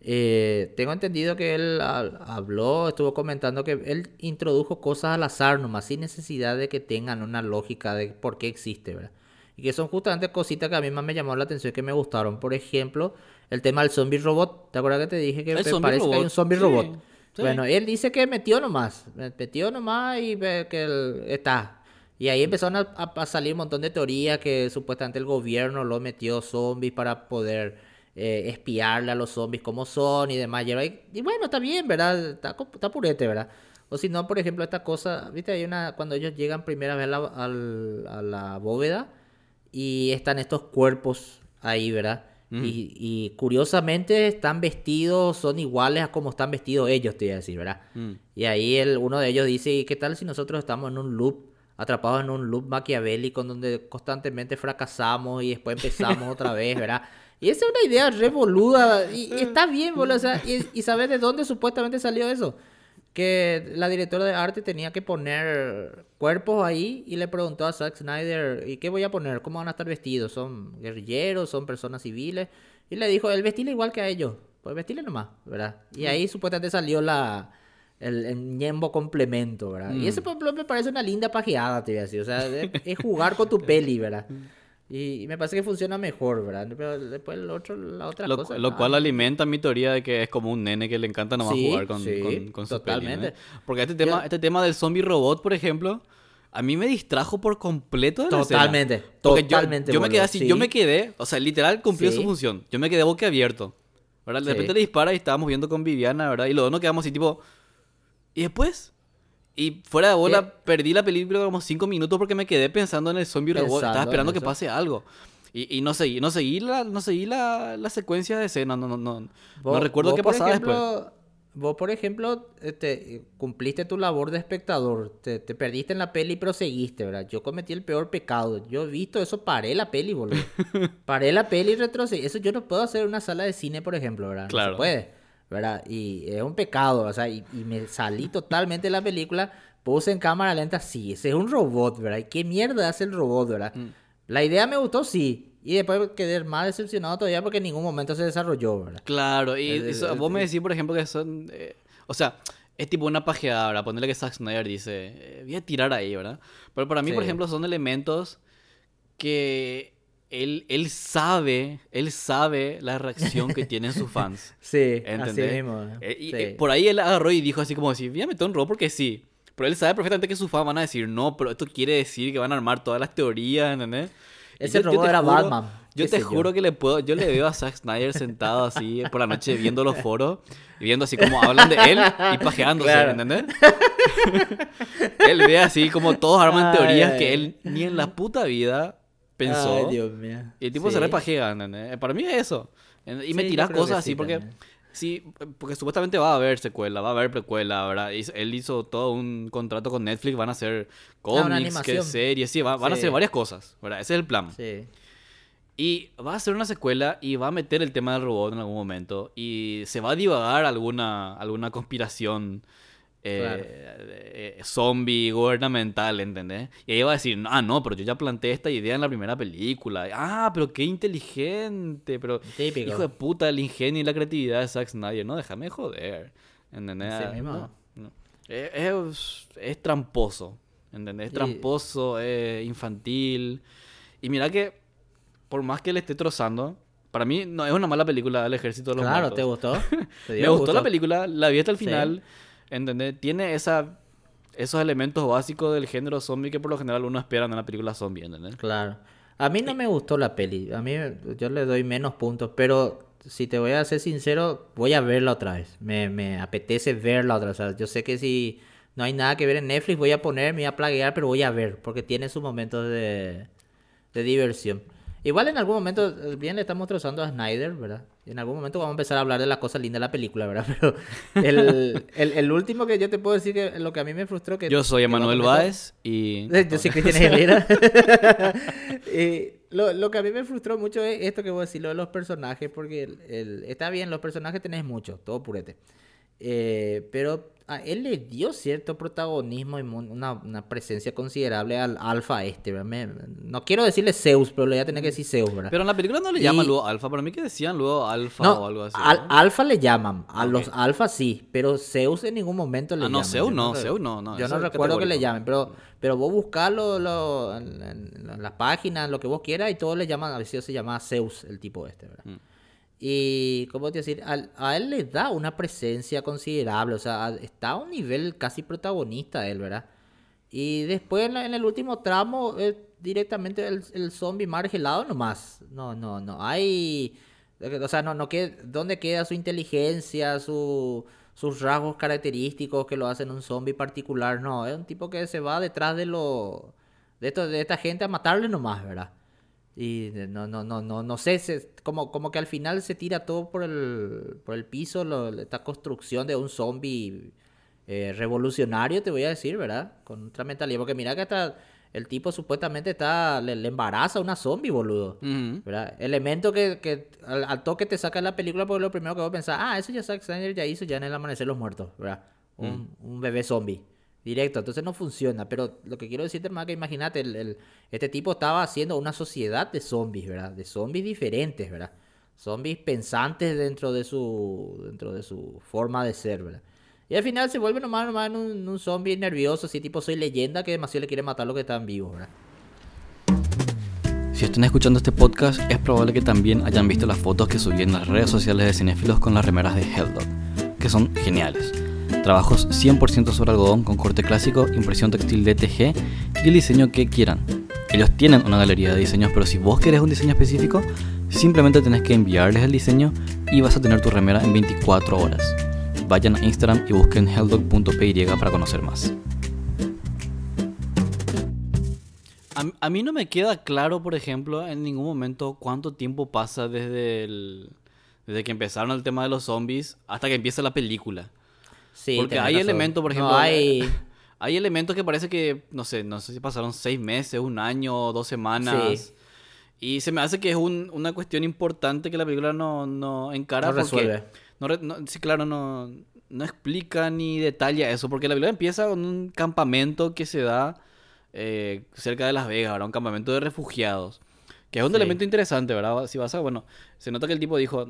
Eh, tengo entendido que él ha- habló, estuvo comentando que él introdujo cosas al azar nomás, sin necesidad de que tengan una lógica de por qué existe, ¿verdad? Y que son justamente cositas que a mí más me llamó la atención y que me gustaron. Por ejemplo, el tema del zombie robot. ¿Te acuerdas que te dije que zombie parece que hay un zombie sí, robot? sí. Bueno, él dice que metió nomás, metió nomás y que él está. Y ahí empezaron a, salir un montón de teorías que supuestamente el gobierno lo metió zombies para poder eh, espiarle a los zombies como son y demás. Y, bueno, está bien, ¿verdad? Está, está purete, ¿verdad? O si no, por ejemplo, esta cosa, ¿viste? Hay una, cuando ellos llegan primera vez a la, al- a la bóveda y están estos cuerpos ahí, ¿verdad? Y, y curiosamente están vestidos, son iguales a como están vestidos ellos, te iba a decir, ¿verdad? Mm. Y ahí el, uno de ellos dice, ¿y qué tal si nosotros estamos en un loop, atrapados en un loop maquiavélico donde constantemente fracasamos y después empezamos otra vez, ¿verdad? Y esa es una idea revoluda y, y está bien, boludo, o sea, y, y ¿sabes de dónde supuestamente salió eso? Que la directora de arte tenía que poner cuerpos ahí y le preguntó a Zack Snyder, ¿y qué voy a poner? ¿Cómo van a estar vestidos? ¿Son guerrilleros? ¿Son personas civiles? Y le dijo, el vestirle igual que a ellos, pues vestirle nomás, ¿verdad? Y ahí supuestamente salió la, el, el ñembo complemento, ¿verdad? Y ese, ejemplo, me parece una linda pajeada, te voy a decir, o sea, es, es jugar con tu peli, ¿verdad? Y, y me parece que funciona mejor, ¿verdad? Pero después el otro, la otra Lo, cosa... lo cual alimenta mi teoría de que es como un nene que le encanta nomás Sí, jugar con, sí, con, con su peli, ¿no? totalmente. Porque este tema, Yo- este tema del zombie robot, por ejemplo, a mí me distrajo por completo de la escena. Totalmente, Porque yo- totalmente, Yo, me quedé así, sí. yo me quedé, o sea, literal cumplió su función. Yo me quedé boquiabierto. ¿verdad? De repente le dispara y estábamos viendo con Viviana, ¿verdad? Y los dos nos quedamos así, tipo, ¿y después? Y fuera de bola, ¿Qué? perdí la película como cinco minutos porque me quedé pensando en el zombie robot. Estaba esperando que pase algo. Y, y no seguí, no seguí la, no seguí la, la secuencia de escena, no, no, no, no recuerdo qué pasaba después. ejemplo, Vos, por ejemplo, este, cumpliste tu labor de espectador, te, te perdiste en la peli pero seguiste, ¿verdad? Yo cometí el peor pecado. Yo he visto eso, paré la peli, boludo. paré la peli y retrocedí. Eso yo no puedo hacer en una sala de cine, por ejemplo, ¿verdad? No Claro. se puede, ¿verdad? Y es un pecado, o sea, y, y me salí totalmente de la película, puse en cámara lenta, sí, ese es un robot, ¿verdad? ¿Y qué mierda hace el robot, ¿verdad? Mm. La idea me gustó, sí. Y después quedé más decepcionado todavía porque en ningún momento se desarrolló, ¿verdad? Claro, y eso- vos me decís, por ejemplo, que son... eh, o sea, es tipo una pajeada, ¿verdad? Ponerle que Zack Snyder dice, eh, voy a tirar ahí, ¿verdad? Pero para mí, por Sí. ejemplo, son elementos que él, él sabe, él sabe la reacción que tienen sus fans. Sí, ¿Entendés? así mismo. Eh, y, sí. eh, por ahí él agarró y dijo así como si, voy a meter un robot porque sí. Pero él sabe perfectamente que sus fans van a decir, no, pero esto quiere decir que van a armar todas las teorías, ¿entendés? Ese yo- robot era juro- Batman, Yo te sé yo. juro que le puedo, yo le veo a Zack Snyder sentado así por la noche viendo los foros y viendo así como hablan de él y pajeándose, Claro. ¿entendés? él ve así como todos arman Ay, teorías ay. que él ni en la puta vida pensó. Ay, Dios mío. Y el tipo se Sí. repajea, ¿entendés? Para mí es eso. Y me Sí, que cosas sí así porque... también. Sí, porque supuestamente va a haber secuela, va a haber precuela, ¿verdad? Él hizo todo un contrato con Netflix, van a hacer cómics, que animación. series, sí, va- van a hacer varias cosas, ¿verdad? Ese es el plan. Sí. Y va a hacer una secuela y va a meter el tema del robot en algún momento. Y se va a divagar alguna, alguna conspiración eh, Claro. eh, zombie gubernamental, ¿entendés? Y ahí va a decir, ah, no, pero yo ya planteé esta idea en la primera película. Ah, pero qué inteligente, pero Típico. hijo de puta, el ingenio y la creatividad de Zack Snyder. No, déjame de joder, ¿entendés? Así mismo. No, no. Es, tramposo, ¿entendés? Es tramposo, es infantil. Y mira que por más que le esté trozando, para mí no es una mala película del Ejército de los Claro, Muertos. ¿te gustó? ¿Te Me gustó la película, la vi hasta el Sí. ¿Entendés? Tiene esa, esos elementos básicos del género zombie que por lo general uno espera en una película zombie, ¿entendés? Claro. A mí no me gustó la peli. A mí yo le doy menos puntos, pero si te voy a ser sincero, voy a verla otra vez. Me, me apetece verla otra vez. O sea, yo sé que si no hay nada que ver en Netflix, voy a poner, me voy a plaguear, pero voy a ver, porque tiene sus momentos de, de diversión. Igual en algún momento, eh, bien le estamos trozando a Snyder, ¿verdad? En algún momento vamos a empezar a hablar de las cosas lindas de la película, ¿verdad? Pero el, el, el último que yo te puedo decir que lo que a mí me frustró que... Yo soy Emanuel Báez y... Yo soy Cristian Aguilera. Y lo, lo que a mí me frustró mucho es esto que voy a decir, lo de los personajes, porque el- está bien, los personajes tenés muchos, todo purete. Eh, pero a él le dio cierto protagonismo y una, una presencia considerable al alfa este. no quiero decirle Zeus, pero le voy a tener que decir Zeus, ¿verdad? Pero en la película no le Y- llaman luego alfa. Para mí que decían luego alfa no, o algo así. al- ¿no? alfa le llaman, a los alfa sí, pero Zeus en ningún momento le Ah, no, llaman. Zeus Yo no, Zeus no, no, Yo no recuerdo que le llamen, pero, pero vos buscalo lo, en, en- en las páginas, lo que vos quieras, y todos le llaman, a veces se llama Zeus el tipo este, ¿verdad? Mm. Y, ¿cómo te decir? A él le da una presencia considerable, o sea, a- está a un nivel casi protagonista él, ¿verdad? Y después en, el último tramo, eh, directamente el, el zombie margelado nomás. No, no, no. Hay. O sea, no, no queda, ¿dónde queda su inteligencia, su, sus rasgos característicos que lo hacen un zombie particular? No, es un tipo que se va detrás de lo. De esta gente a matarle nomás, ¿verdad? Y no, no, no, no, no sé, se- como, como que al final se tira todo por el, por el piso, lo- esta construcción de un zombie eh, revolucionario, te voy a decir, ¿verdad? Con otra mentalidad, porque mira que hasta el tipo supuestamente está, le, le embaraza a una zombie, boludo. ¿verdad? Elemento que, que al, al toque te saca de la película porque lo primero que voy a pensar, ah, eso ya Zack Snyder ya hizo ya en el Amanecer de los Muertos, ¿verdad? Un, un bebé zombie. Directo, entonces no funciona. Pero lo que quiero decirte, hermano, que imagínate, el, el- este tipo estaba haciendo una sociedad de zombies, ¿verdad? De zombies diferentes, ¿verdad? Zombies pensantes dentro de su, dentro de su forma de ser, ¿verdad? Y al final se vuelve nomás, nomás en un, un zombie nervioso, así tipo soy leyenda que demasiado le quiere matar a los que están vivos, ¿verdad? Si están escuchando este podcast, es probable que también hayan visto las fotos que subí en las redes sociales de cinéfilos con las remeras de Helldog, que son geniales. Trabajos 100% sobre algodón con corte clásico, impresión textil DTG y el diseño que quieran. Ellos tienen una galería de diseños, pero si vos querés un diseño específico, simplemente tenés que enviarles el diseño y vas a tener tu remera en 24 horas. Vayan a Instagram y busquen helldog.py para conocer más. A, mí no me queda claro, por ejemplo, en ningún momento cuánto tiempo pasa desde, el- desde que empezaron el tema de los zombies hasta que empieza la película. Sí, Porque hay razón. elementos, por No, ejemplo, hay... Hay elementos que parece que, no sé, no sé si pasaron seis meses, un año, dos semanas. Y se me hace que es un- una cuestión importante que la película no, no encara No porque... resuelve. No re- no- sí, claro, no, no explica ni detalla eso, porque la película empieza con un campamento que se da eh, cerca de Las Vegas, ¿verdad? Un campamento de refugiados. Que es un Sí. elemento interesante, ¿verdad? Si vas a, bueno, se nota que el tipo dijo,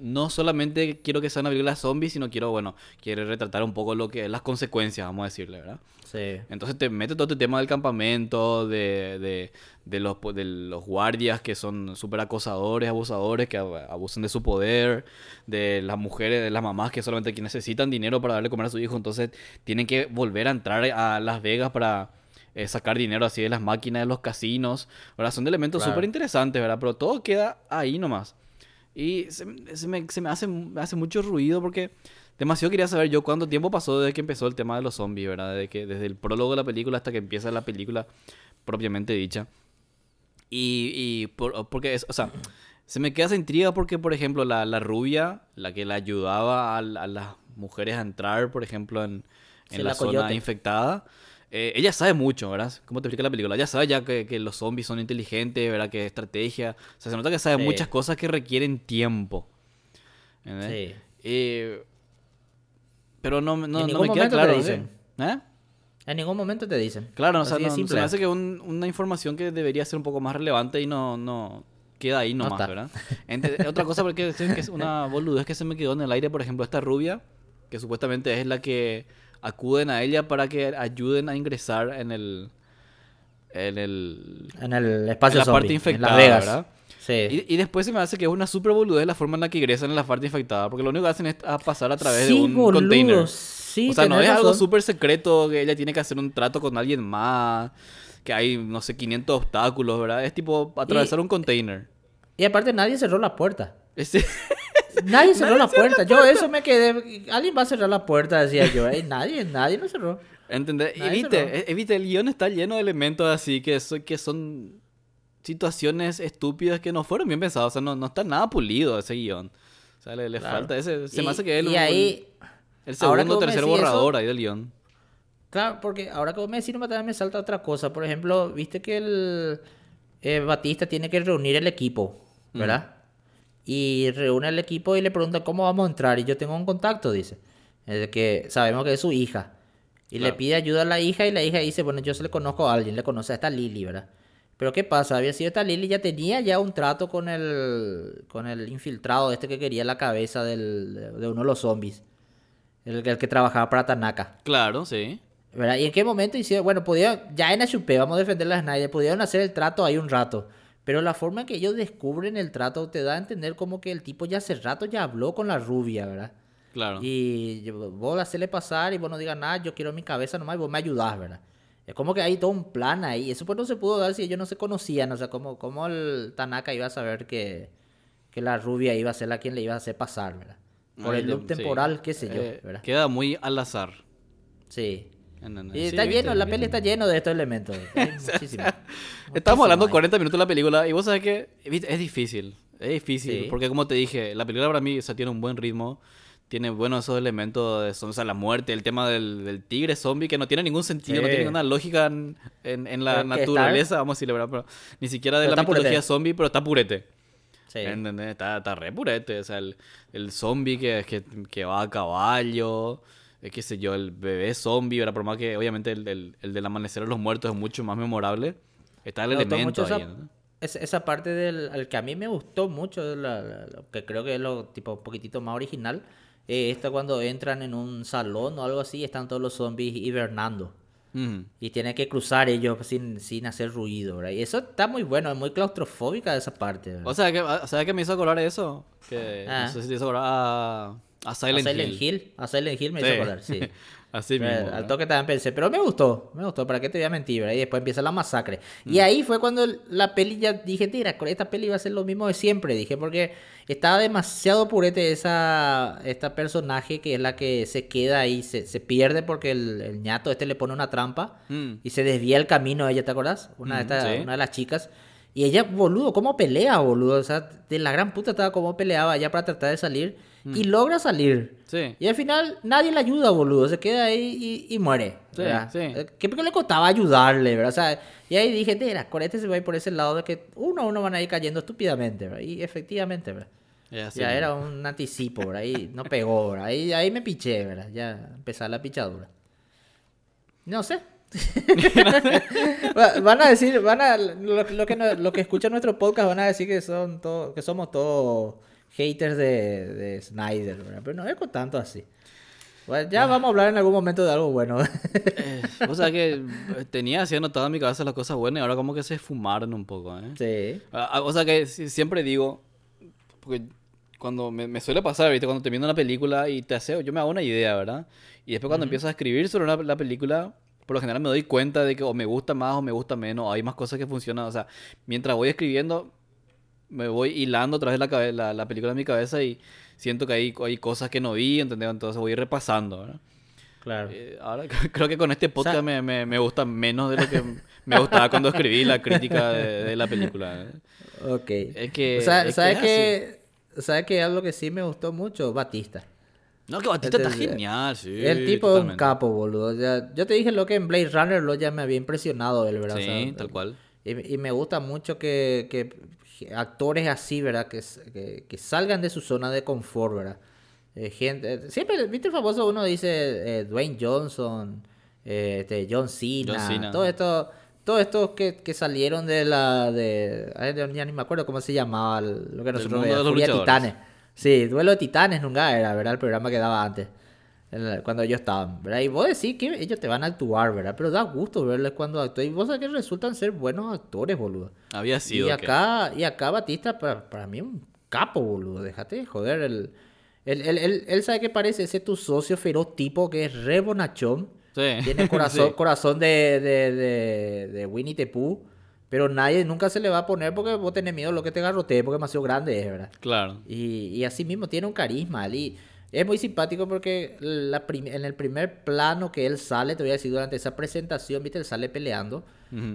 no solamente quiero que sea una película zombie, sino quiero, bueno, quiere retratar un poco lo que las consecuencias, vamos a decirle, ¿verdad? Sí. Entonces te mete todo este tema del campamento, de, de, de los, de los guardias que son súper acosadores, abusadores, que ab- abusan de su poder, de las mujeres, de las mamás que solamente necesitan dinero para darle comer a su hijo, entonces tienen que volver a entrar a Las Vegas para eh, sacar dinero así de las máquinas de los casinos, ¿verdad? Son elementos Claro. súper interesantes, ¿verdad? Pero todo queda ahí nomás. Y se, se me, se me hace, me hace mucho ruido porque demasiado quería saber yo cuánto tiempo pasó desde que empezó el tema de los zombies, ¿verdad? Desde, que, desde el prólogo de la película hasta que empieza la película propiamente dicha. Y, y por- porque, es, o sea, se me queda esa intriga porque, por ejemplo, la, la rubia, la que le ayudaba a, a las mujeres a entrar, por ejemplo, en, en la, la zona infectada, eh, ella sabe mucho, ¿verdad? ¿Cómo te explica la película? Ella sabe ya que, que los zombies son inteligentes, ¿verdad? Que es estrategia. O sea, se nota que sabe Sí. muchas cosas que requieren tiempo. ¿entendés? Sí. Eh, pero no, no, no me queda momento te claro. dicen. ¿eh? ¿Eh? En ningún momento te dicen. Claro, o sea, no- se me hace que un- una información que debería ser un poco más relevante y no, no queda ahí nomás, está. ¿verdad? Ente- otra cosa porque que es una boludez que se me quedó en el aire, por ejemplo, esta rubia, que supuestamente es la que acuden a ella para que ayuden a ingresar en el en el En el en espacio la zombie, parte en infectada, Las Vegas. ¿verdad? Sí. Y, y después se me hace que es una super boludez la forma en la que ingresan en la parte infectada, porque lo único que hacen es a pasar a través Sí, de un boludo, container. Sí, o sea, no es algo súper secreto que ella tiene que hacer un trato con alguien más, que hay, no sé, 500 obstáculos, ¿verdad? Es tipo atravesar un container. Y aparte nadie cerró la puerta. Nadie cerró la puerta. Yo eso me quedé. Alguien va a cerrar la puerta, decía yo. Ey, nadie, nadie no cerró. ¿Entendés? Nadie viste, cerró. eh, eh, el guion está lleno de elementos así que, so- que son situaciones estúpidas que no fueron bien pensadas. O sea, no, no está nada pulido ese guion. O sea, le, le Claro. falta ese. Se Y- me hace que él. y ahí, El segundo o me tercer borrador eso- ahí del guion. Claro, porque ahora que vos me decís, me salta otra cosa. Por ejemplo, viste que el eh, Batista tiene que reunir el equipo, ¿verdad? Y reúne el equipo y le pregunta cómo vamos a entrar. Y yo tengo un contacto, dice. Es de que sabemos que es su hija. Y le pide ayuda a la hija y la hija dice, bueno, yo se le conozco a alguien, le conoce a esta Lily, ¿verdad? Pero ¿qué pasa? Había sido esta Lily, ya tenía ya un trato con el, con el infiltrado este que quería la cabeza del, de uno de los zombies. El, el que trabajaba para Tanaka. Claro, sí. ¿Verdad? ¿Y en qué momento hicieron? Bueno, podían, ya en HP, vamos a defender a Snyder, pudieron hacer el trato ahí un rato. Pero la forma en que ellos descubren el trato te da a entender como que el tipo ya hace rato ya habló con la rubia, ¿verdad? Claro. Y vos hacerle pasar y vos no digas nada, yo quiero mi cabeza nomás y vos me ayudás, ¿verdad? Es como que hay todo un plan ahí. Eso pues no se pudo dar si ellos no se conocían. O sea, como, como el Tanaka iba a saber que, que la rubia iba a ser la quien le iba a hacer pasar, ¿verdad? Por el loop sí. temporal, qué sé yo, Eh, ¿verdad? Queda muy al azar. Sí. ¿Entendés? Y Sí, está viste, lleno, la viste. peli está lleno de estos elementos. Hay muchísimo. Estamos hablando Muchísimo 40 minutos de la película y vos sabés que viste, es difícil. Es difícil. Sí. Porque como te dije, la película para mí o sea, tiene un buen ritmo. Tiene buenos esos elementos de o sea, la muerte, el tema del, del tigre zombie que no tiene ningún sentido, no Sí. tiene ninguna lógica en, en- en la naturaleza, vamos a decirle, ¿verdad? Pero ni siquiera de Pero la está purete. mitología zombie, pero está purete. Sí. ¿Entendés? Está, está re purete. O sea, el, el zombie que, que, que va a caballo, eh, qué sé yo, el bebé zombie, ¿verdad? Por más que obviamente el, el, el del amanecer de los muertos es mucho más memorable. Está el Me elemento ahí. esa, ¿no? esa, esa parte del el que a mí me gustó mucho, la- la- lo que creo que es lo tipo un poquitito más original, eh, esta cuando entran en un salón o algo así, y están todos los zombies hibernando. Ujú. Y tienen que cruzar ellos sin, sin hacer ruido, ¿verdad? Y eso está muy bueno, es muy claustrofóbica esa parte. ¿verdad? O sea, que, o sea, que me hizo acordar eso. Que, Ah. No sé si te hizo acordar a, a a Silent, Silent Hill. Hill. A Silent Hill me Sí. hizo acordar, sí. Así Eh, mismo. al toque también pensé, pero me gustó, me gustó, ¿para qué te voy a mentir? ¿verdad? Y después empieza la masacre. Mm. Y ahí fue cuando la peli ya dije, tira, esta peli va a ser lo mismo de siempre, dije, porque estaba demasiado purete esa, esta personaje que es la que se queda ahí, se, se pierde porque el, el ñato este le pone una trampa Mm. y se desvía el camino ella, ¿te acordás? Una, de Mm, estas- sí. una de las chicas. Y ella, boludo, ¿cómo pelea, boludo? O sea, de la gran puta estaba cómo peleaba ella para tratar de salir. Y logra salir. Mm. Sí. Y al final nadie le ayuda, boludo. Se queda ahí y, y muere. Sí, ¿verdad? sí. Eh, ¿Qué porque le costaba ayudarle, verdad? O sea, y ahí dije, mira, con este se va a ir por ese lado de que uno a uno van a ir cayendo estúpidamente, ¿verdad? Y efectivamente, ¿verdad? Ya era un anticipo, ¿verdad? Ahí no pegó, ¿verdad? Ahí, ahí me piché, ¿verdad? Ya empezaba la pichadura. No sé. Va- van a decir, van a, lo, lo que, no- lo que escuchan nuestro podcast van a decir que son todo, que somos todos haters de, de Snyder, ¿verdad? Pero no es con tanto así. Bueno, ya vamos a hablar en algún momento de algo bueno. Eh, o sea que eh, tenía así anotado en mi cabeza las cosas buenas y ahora como que se fumaron un poco, ¿eh? sí. Ah, ah, O sea que si- siempre digo, porque cuando me, me suele pasar, ¿viste? Cuando te viendo una película y te hace, yo me hago una idea, ¿verdad? Y después cuando empiezo a escribir sobre una- la película, por lo general me doy cuenta de que o me gusta más o me gusta menos, o hay más cosas que funcionan. O sea, mientras voy escribiendo, me voy hilando a través de la, la, la película en mi cabeza y siento que hay, hay cosas que no vi, ¿entendés? Entonces voy repasando, ¿verdad? Claro. Eh, ahora creo que con este podcast sea- me, me, me gusta menos de lo que me gustaba cuando escribí la crítica de, de la película. ¿eh? Ok. Es que- O sea, es ¿sabes que qué? ¿Sabes qué? Algo que sí me gustó mucho, Batista. No, que Batista está genial, sí. el tipo es un capo, boludo. Ya- yo te dije lo que en Blade Runner lo ya me había impresionado él, ¿verdad? O Sí, sea, tal cual. Y, y me gusta mucho que, que actores así, ¿verdad? Que, s- que, que salgan de su zona de confort, ¿verdad? Eh, gente, siempre, ¿viste el famoso? Uno dice eh, Dwayne Johnson, eh, este, John Cena, John Cena. todo esto, todos estos que, que salieron de la, de, ya ni me acuerdo cómo se llamaba, lo que nosotros veíamos, Furia de. Titanes. Sí, Duelo de Titanes nunca era, ¿verdad? El programa que daba antes. Cuando ellos estaban, ¿verdad? Y vos decís que ellos te van a actuar, ¿verdad? Pero da gusto verles cuando actúan. Y vos sabés que resultan ser buenos actores, boludo. Había sido. Y que- acá, y acá Batista, para, para mí, un capo, boludo. Déjate de joder. El, él, él, él, él sabe que parece ese tu socio feroz tipo que es re bonachón. Sí. Tiene corazón, Sí. corazón de, de, de, de Winnie the Pooh. Pero nadie nunca se le va a poner porque vos tenés miedo de lo que te garrotee porque es demasiado grande, es verdad. Claro. Y, y así mismo tiene un carisma. Y Es muy simpático porque la en el primer plano que él sale, te voy a decir, durante esa presentación, viste, él sale peleando.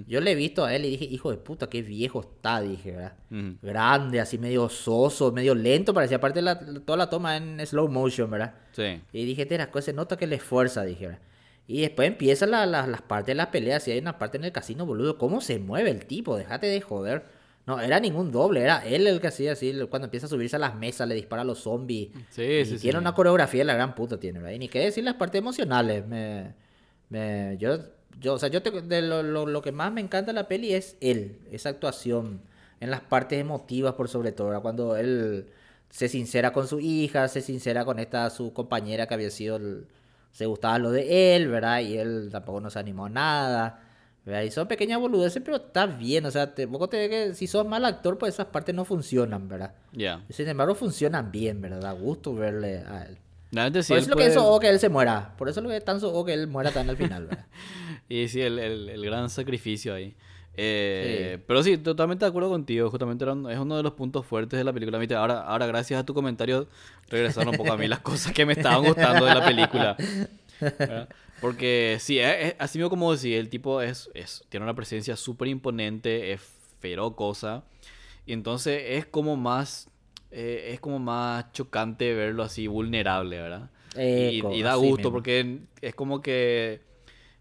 Yo le he visto a él y dije, hijo de puta, qué viejo está, dije, ¿verdad? Grande, así medio soso, medio lento, parecía. Aparte, la, toda la toma en slow motion, ¿verdad? Sí. Y dije, te se nota que le esfuerza, dije, ¿verdad? Y después empiezan la- la- las partes de las peleas. Y hay una parte en el casino, boludo. ¿Cómo se mueve el tipo? Déjate de joder. No, era ningún doble, era él el que hacía así. Cuando empieza a subirse a las mesas, le dispara a los zombies. Sí, Y sí, tiene sí. una coreografía de la gran puta, tiene, ¿verdad? Y ni qué decir las partes emocionales. Me, me- yo, yo, o sea, yo te- de lo, lo- lo que más me encanta de la peli es él, esa actuación. En las partes emotivas, por sobre todo, ¿verdad? Cuando él se sincera con su hija, se sincera con esta su compañera que había sido el- se gustaba lo de él, ¿verdad? Y él tampoco no se animó a nada. ¿Verdad? Y son pequeñas boludeces, pero está bien. O sea, te, poco te, que si sos mal actor, pues esas partes no funcionan, ¿verdad? Ya. Sin embargo, funcionan bien, ¿verdad? Da gusto verle a él. Realmente sí, Por eso lo que puede- es o que él se muera. Por eso lo que es tan so que él muera tan al final, ¿verdad? Y sí, el, el- el gran sacrificio ahí. Eh, Sí. Pero sí, totalmente de acuerdo contigo. Justamente un- es uno de los puntos fuertes de la película. Ahora, ahora, gracias a tu comentario, regresaron un poco a mí las cosas que me estaban gustando de la película. ¿verdad? Porque sí, es, es- así mismo como decía, el tipo es, es, tiene una presencia súper imponente, es feroz cosa. Y entonces es como más, eh, es como más chocante verlo así vulnerable, ¿verdad? Y, y da gusto mismo. porque es como que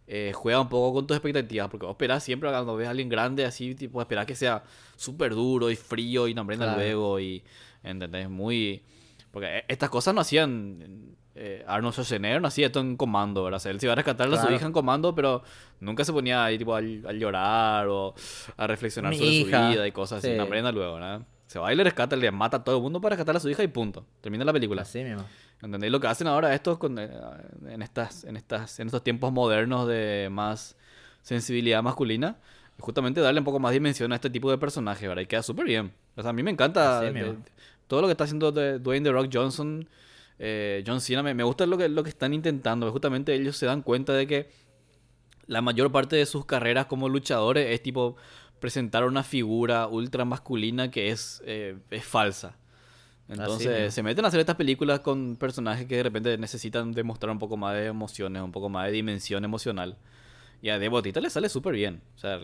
eh, juega un poco con tus expectativas. Porque vos esperás siempre cuando ves a alguien grande así, tipo, esperás que sea súper duro y frío y no aprenda Claro. luego. Y, ¿entendés? Muy. Porque eh, estas cosas no hacían. Eh, Arnold Schwarzenegger no hacía esto en comando, ¿verdad? O sea, él se iba a rescatar a su Claro. hija en comando, pero nunca se ponía ahí tipo a, a llorar o a reflexionar Mi sobre hija. su vida y cosas así. Sí. No aprenda luego, ¿verdad? Se va y le rescata, le mata a todo el mundo para rescatar a su hija y punto. Termina la película. Así mismo. ¿Entendéis? Lo que hacen ahora estos con, eh, en, estas, en, estas, en estos tiempos modernos de más sensibilidad masculina, justamente darle un poco más dimensión a este tipo de personaje, ¿verdad? Y queda súper bien. O sea, a mí me encanta Así de- mismo. todo lo que está haciendo de- Dwayne The Rock Johnson, eh, John Cena, me, me gusta lo que, lo que están intentando. Justamente ellos se dan cuenta de que la mayor parte de sus carreras como luchadores es tipo presentar una figura ultra masculina que es, eh, es falsa. Entonces se meten a hacer estas películas con personajes que de repente necesitan demostrar un poco más de emociones, un poco más de dimensión emocional. Y a Debotita le sale súper bien. O sea,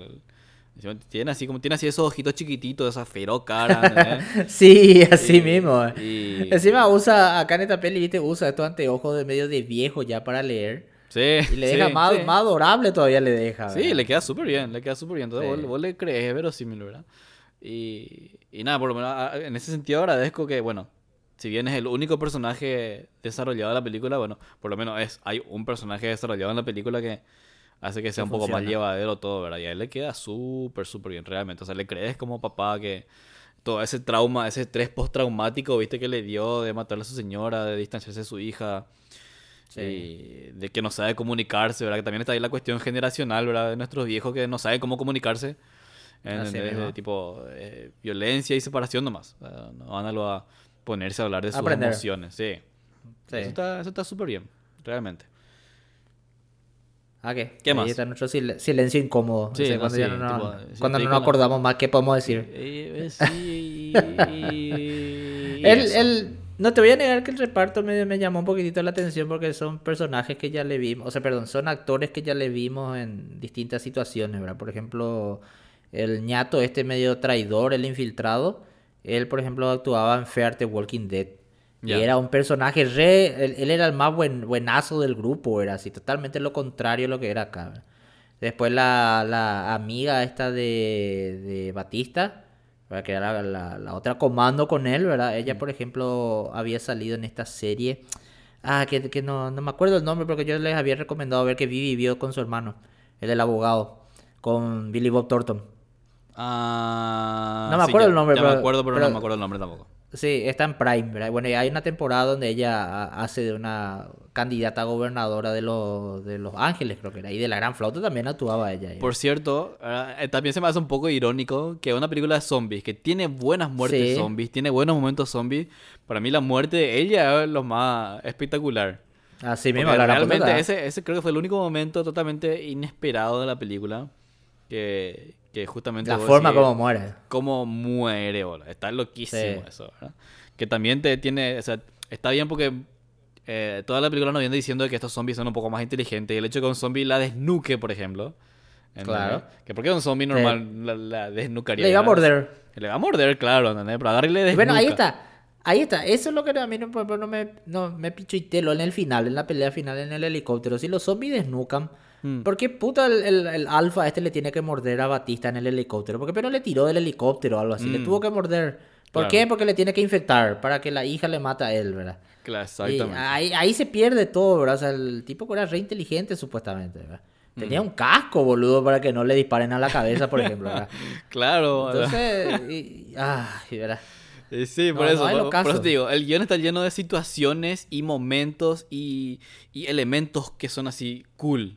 tiene así como tiene así esos ojitos chiquititos, esa feroz cara. ¿entendés? Sí, así Y- mismo. y- Encima usa, acá en esta peli, ¿viste? Usa estos anteojos de medio de viejo ya para leer. sí, Y le deja sí, más, sí. más adorable todavía le deja. Sí, ¿verdad? le queda súper bien, le queda súper bien. Entonces Sí. vos, vos le crees, es verosímil, ¿verdad? Y, y nada, por lo menos en ese sentido agradezco que, bueno, si bien es el único personaje desarrollado de la película, bueno, por lo menos es hay un personaje desarrollado en la película que hace que sea un poco más llevadero todo, ¿verdad? Y a él le queda súper, súper bien, realmente. O sea, le crees como papá que todo ese trauma, ese estrés postraumático, viste, que le dio de matarle a su señora, de distanciarse de su hija. Sí. De que no sabe comunicarse, ¿verdad? Que también está ahí la cuestión generacional, ¿verdad? De nuestros viejos que no saben cómo comunicarse. Tipo eh, violencia y separación nomás. O sea, no van a, lo- a ponerse a hablar de sus Aprender. emociones, sí. Sí. Eso está eso está súper bien, realmente. ¿Ah, qué? ¿Qué Ahí más? está nuestro sil- silencio incómodo. Sí, O sea, no, cuando sí, ya no, no- tipo, cuando nos la- acordamos más qué podemos decir. Eh, eh, sí, no te voy a negar que el reparto me, me llamó un poquitito la atención porque son personajes que ya le vimos, o sea, perdón, son actores que ya le vimos en distintas situaciones, ¿verdad? Por ejemplo, el ñato este medio traidor, el infiltrado, él, por ejemplo, actuaba en Fear the Walking Dead. Y era un personaje re... Él, él era el más buen, buenazo del grupo, era así, totalmente lo contrario a lo que era acá. Después la, la amiga esta de, de Batista, ¿verdad? que era la, la- la otra comando con él, ¿verdad? Ella, por ejemplo, había salido en esta serie. Ah, que, que no, no me acuerdo el nombre porque yo les había recomendado ver que Vivi vio con su hermano, el del abogado, con Billy Bob Thornton. Ah, No me sí, acuerdo ya- el nombre, Ya me pero- acuerdo, pero, pero- no me acuerdo el nombre tampoco. Sí, está en Prime, ¿verdad? Bueno, y hay una temporada donde ella hace de una candidata a gobernadora de los, de Los Ángeles, creo que era. Y de la Gran Flauta también actuaba ella. Por cierto, eh, también se me hace un poco irónico que una película de zombies, que tiene buenas muertes Sí. zombies, tiene buenos momentos zombies, para mí la muerte de ella es lo más espectacular. Así mismo, la realmente ese, ese creo que fue el único momento totalmente inesperado de la película que, que justamente... La forma decís, como muere. cómo muere, boludo. Está loquísimo Sí. eso, ¿verdad? Que también te tiene, o sea, está bien porque eh, toda la película nos viene diciendo que estos zombies son un poco más inteligentes. Y el hecho de que un zombie la desnuque, por ejemplo. ¿entendés? Claro. Que porque un zombie normal la, la desnucaría. Le iba a morder. Le va a morder, claro, ¿entendés? Pero agarre y le Bueno, ahí desnuca. está. Ahí está. Eso es lo que a mí no, ejemplo, no me, no, me pichuitelo en el final, en la pelea final en el helicóptero. Si los zombies desnucan, Mm. ¿por qué puta el, el, el alfa este le tiene que morder a Batista en el helicóptero? Porque pero le tiró del helicóptero o algo así. Le Mm. tuvo que morder. ¿Por Claro. qué? Porque le tiene que infectar para que la hija le mate a él, ¿verdad? Claro, Y exactamente. ahí, ahí se pierde todo, ¿verdad? O sea, el tipo era re inteligente supuestamente, ¿verdad? Tenía un casco, boludo, para que no le disparen a la cabeza, por ejemplo, ¿verdad? Claro. Entonces, y, ay, ¿verdad? Sí, por No, eso, no por, por eso caso. te digo, el guion está lleno de situaciones y momentos y, y elementos que son así cool.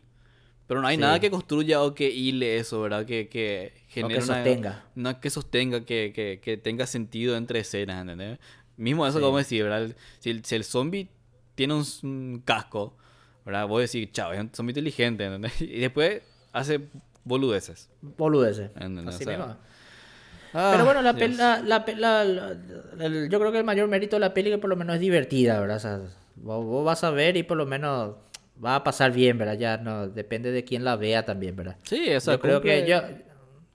Pero no hay Sí. nada que construya o que hile eso, ¿verdad? Que, que genere una- sostenga. una- que sostenga, que, que, que tenga sentido entre escenas, ¿entendés? Mismo eso Sí. como decir, ¿verdad? Si el, si el zombie tiene un, un casco, ¿verdad? Vos decís, chao, es un zombie inteligente, ¿entendés? Y después hace boludeces. Boludeces. ¿entendés? Así O sea, mismo. ah, Pero bueno, la, pel- la, la la- la- el- yo creo que el mayor mérito de la peli que por lo menos es divertida, ¿verdad? O sea, vos, vos vas a ver y por lo menos va a pasar bien, ¿verdad? Ya no, depende de quién la vea también, ¿verdad? Sí, o sea, yo creo que cumple- yo...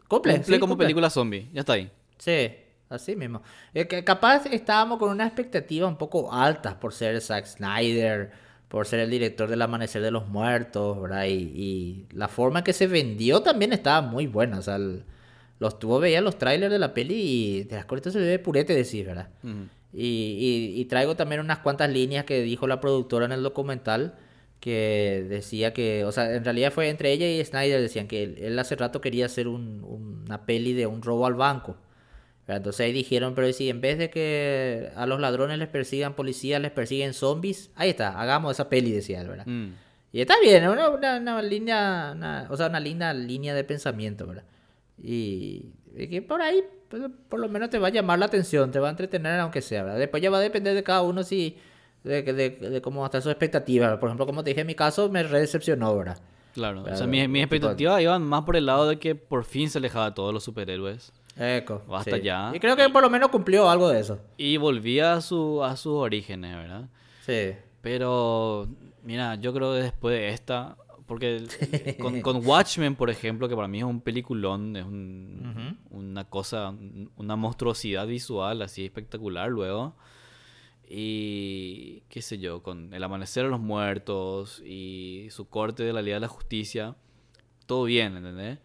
Cumple, Cumple sí, como cumple. película zombie, ya está ahí. Sí, así mismo. Es que capaz estábamos con una expectativa un poco altas por ser Zack Snyder, por ser el director del Amanecer de los Muertos, ¿verdad? Y, y la forma en que se vendió también estaba muy buena. O sea, el- los tuvo, veía los trailers de la peli y de las cortes se ve purete decir, ¿verdad? Ujú. Y, y- y traigo también unas cuantas líneas que dijo la productora en el documental que decía que, o sea, en realidad fue entre ella y Snyder, decían que él, él hace rato quería hacer un- una peli de un robo al banco. Entonces ahí dijeron, pero si en vez de que a los ladrones les persigan policías, les persiguen zombies, ahí está, hagamos esa peli, decía él, ¿verdad? Mm. Y está bien, una, una, una línea, una- o sea, una linda línea de pensamiento, ¿verdad? Y, y que por ahí, pues, por lo menos te va a llamar la atención, te va a entretener aunque sea, ¿verdad? Después ya va a depender de cada uno si, de, de, de cómo va a estar su expectativa. ¿verdad? Por ejemplo, como te dije, en mi caso me re decepcionó, ¿verdad? Claro, o sea, mis, mis tipo- expectativas iban más por el lado de que por fin se alejaba de todos los superhéroes Eco, Basta sí. ya. Y creo que por lo menos cumplió algo de eso. y volvía a, su, a sus orígenes, ¿verdad? Sí. Pero, mira, yo creo que después de esta, porque con, con Watchmen, por ejemplo, que para mí es un peliculón, es un- una cosa, una monstruosidad visual así espectacular luego. Y qué sé yo, con El Amanecer de los Muertos y su corte de la Liga de la Justicia, todo bien, ¿entendés?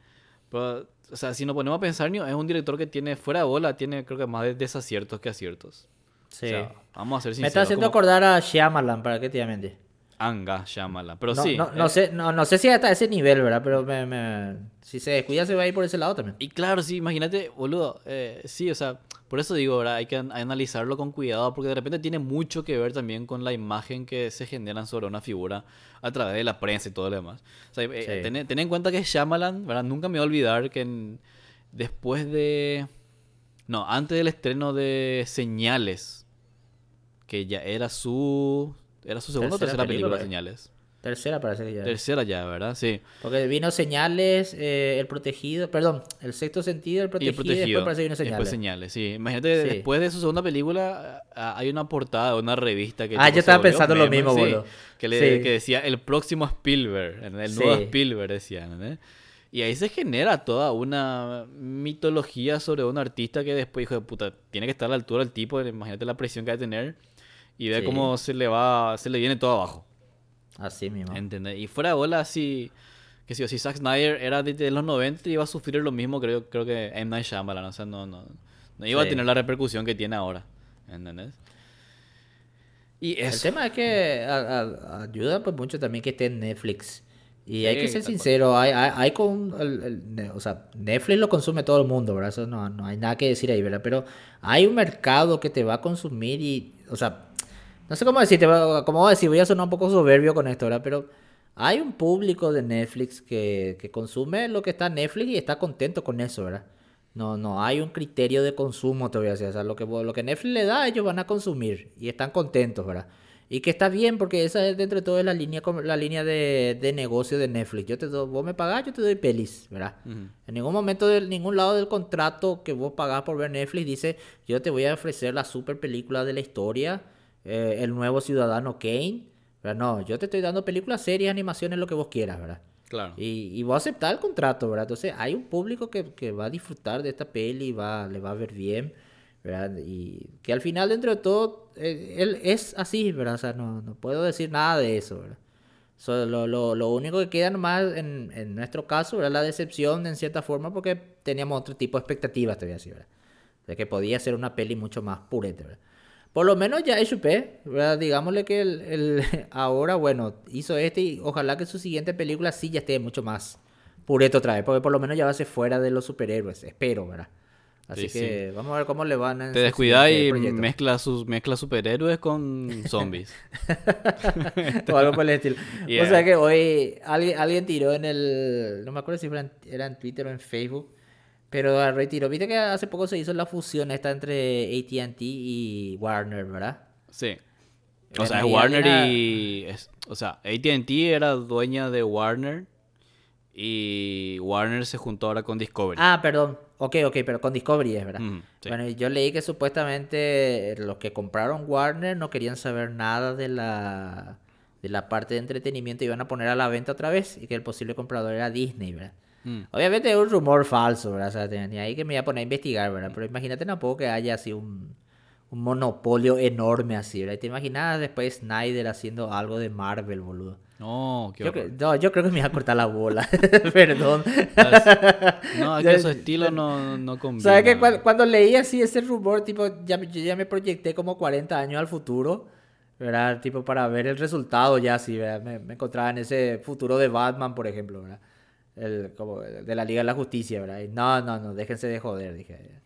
Pero, o sea, si nos ponemos a pensar, es un director que tiene, fuera de bola, tiene creo que más de desaciertos que aciertos. Sí. O sea, vamos a ser Me sinceros. está haciendo como acordar a Shyamalan, ¿para qué te voy a mentir? Anga, llámala. Pero no, sí. no, no eh, sé, no, no sé si hasta ese nivel, ¿verdad? Pero me, me- si se descuida se va a ir por ese lado también. Y claro, sí, imagínate, boludo. eh, sí, o sea, por eso digo, ¿verdad? Hay que an- analizarlo con cuidado porque de repente tiene mucho que ver también con la imagen que se generan sobre una figura a través de la prensa y todo lo demás. O sea, eh, Sí. ten, ten en cuenta que Shyamalan, ¿verdad? Nunca me voy a olvidar que en- después de... No, antes del estreno de Señales, que ya era su... ¿Era su segunda o Tercera película, película, eh. Señales? Tercera parece que ya. Tercera ya, ¿verdad? Sí. Porque vino señales, eh, el protegido, perdón, el sexto sentido, el Y protegido, el y protegido. después parece que vino Después señales. sí. Imagínate, Sí. después de su segunda película, hay una portada de una revista que... Ah, yo estaba pensando lo mismo, sí, boludo. Que, le, Sí. que decía el próximo Spielberg, el nuevo. Spielberg, decía. ¿entendés? Y ahí se genera toda una mitología sobre un artista que después, hijo de puta, tiene que estar a la altura del tipo, imagínate la presión que va a tener y ve Sí. cómo se le va, se le viene todo abajo. Así mismo. ¿Entendés? Y fuera de bola, si, que si, si Zack Snyder era de, de los 90, iba a sufrir lo mismo, creo, creo que M. Night Shyamalan. O sea, no, no, no iba a Sí. tener la repercusión que tiene ahora. ¿Entendés? Y El eso. tema es que a- a- ayuda pues mucho también que esté en Netflix. Y hay Sí, que ser sincero, hay, hay, hay con, el- el- o sea, Netflix lo consume todo el mundo, ¿verdad? Eso no, no hay nada que decir ahí, ¿verdad? Pero hay un mercado que te va a consumir y, o sea, no sé cómo decirte, cómo voy a decir, voy a sonar un poco soberbio con esto, ¿verdad? Pero hay un público de Netflix que, que consume lo que está en Netflix y está contento con eso, ¿verdad? No, no hay un criterio de consumo todavía, o sea, lo que, lo que Netflix le da, ellos van a consumir y están contentos, ¿verdad? Y que está bien porque esa es dentro de todo es la línea, la línea de, de negocio de Netflix. Yo te doy, vos me pagás, yo te doy pelis, ¿verdad? Ujú. En ningún momento de ningún lado del contrato que vos pagás por ver Netflix dice yo te voy a ofrecer la super película de la historia eh, el nuevo Ciudadano Kane. ¿verdad? No, yo te estoy dando películas, series, animaciones, lo que vos quieras, ¿verdad? Claro. Y, y vos aceptar el contrato, ¿verdad? Entonces hay un público que, que va a disfrutar de esta peli, va, le va a ver bien, ¿verdad? Y que al final, dentro de todo, eh, él es así, ¿verdad? O sea, no, no puedo decir nada de eso, ¿verdad? So, lo, lo, lo único que queda nomás en, en nuestro caso era la decepción en cierta forma porque teníamos otro tipo de expectativas, te voy a decir, ¿verdad? De que podía ser una peli mucho más purete, ¿verdad? Por lo menos ya HP, ¿verdad? Digámosle que el, el- ahora, bueno, hizo este y ojalá que su siguiente película sí ya esté mucho más purete otra vez, porque por lo menos ya va a ser fuera de los superhéroes, espero, ¿verdad? Así Sí, que vamos a ver cómo le van en Te siguiente y proyecto. mezcla, sus, mezcla superhéroes con zombies. o algo por el estilo. Yeah. O sea que hoy alguien, alguien tiró en el. No me acuerdo si era en, era en Twitter o en Facebook. Pero agarró y tiró. Viste que hace poco se hizo la fusión esta entre ATT y Warner, ¿verdad? Sí. O sea, es Warner y... es- o sea, AT&T era dueña de Warner y Warner se juntó ahora con Discovery. Ah, perdón. Ok, ok, pero con Discovery es, ¿verdad? Ujú, sí. Bueno, yo leí que supuestamente los que compraron Warner no querían saber nada de la, de la parte de entretenimiento y iban a poner a la venta otra vez y que el posible comprador era Disney, ¿verdad? Mm. Obviamente es un rumor falso, ¿verdad? O sea, te- ni ahí que me iba a poner a investigar, ¿verdad? Pero imagínate tampoco que haya así un, un monopolio enorme así, ¿verdad? Te imaginas después Snyder haciendo algo de Marvel, boludo. No, qué Yo, no, yo creo que me iba a cortar la bola, perdón. No, es que su estilo no, no combina. ¿Sabes que cuando, cuando leí así ese rumor, tipo, ya, yo ya me proyecté como 40 años al futuro, ¿verdad? Tipo, para ver el resultado ya así, ¿verdad? Me, me encontraba en ese futuro de Batman, por ejemplo, ¿verdad? El, como de la Liga de la Justicia, ¿verdad? Y no, no, no, déjense de joder, dije.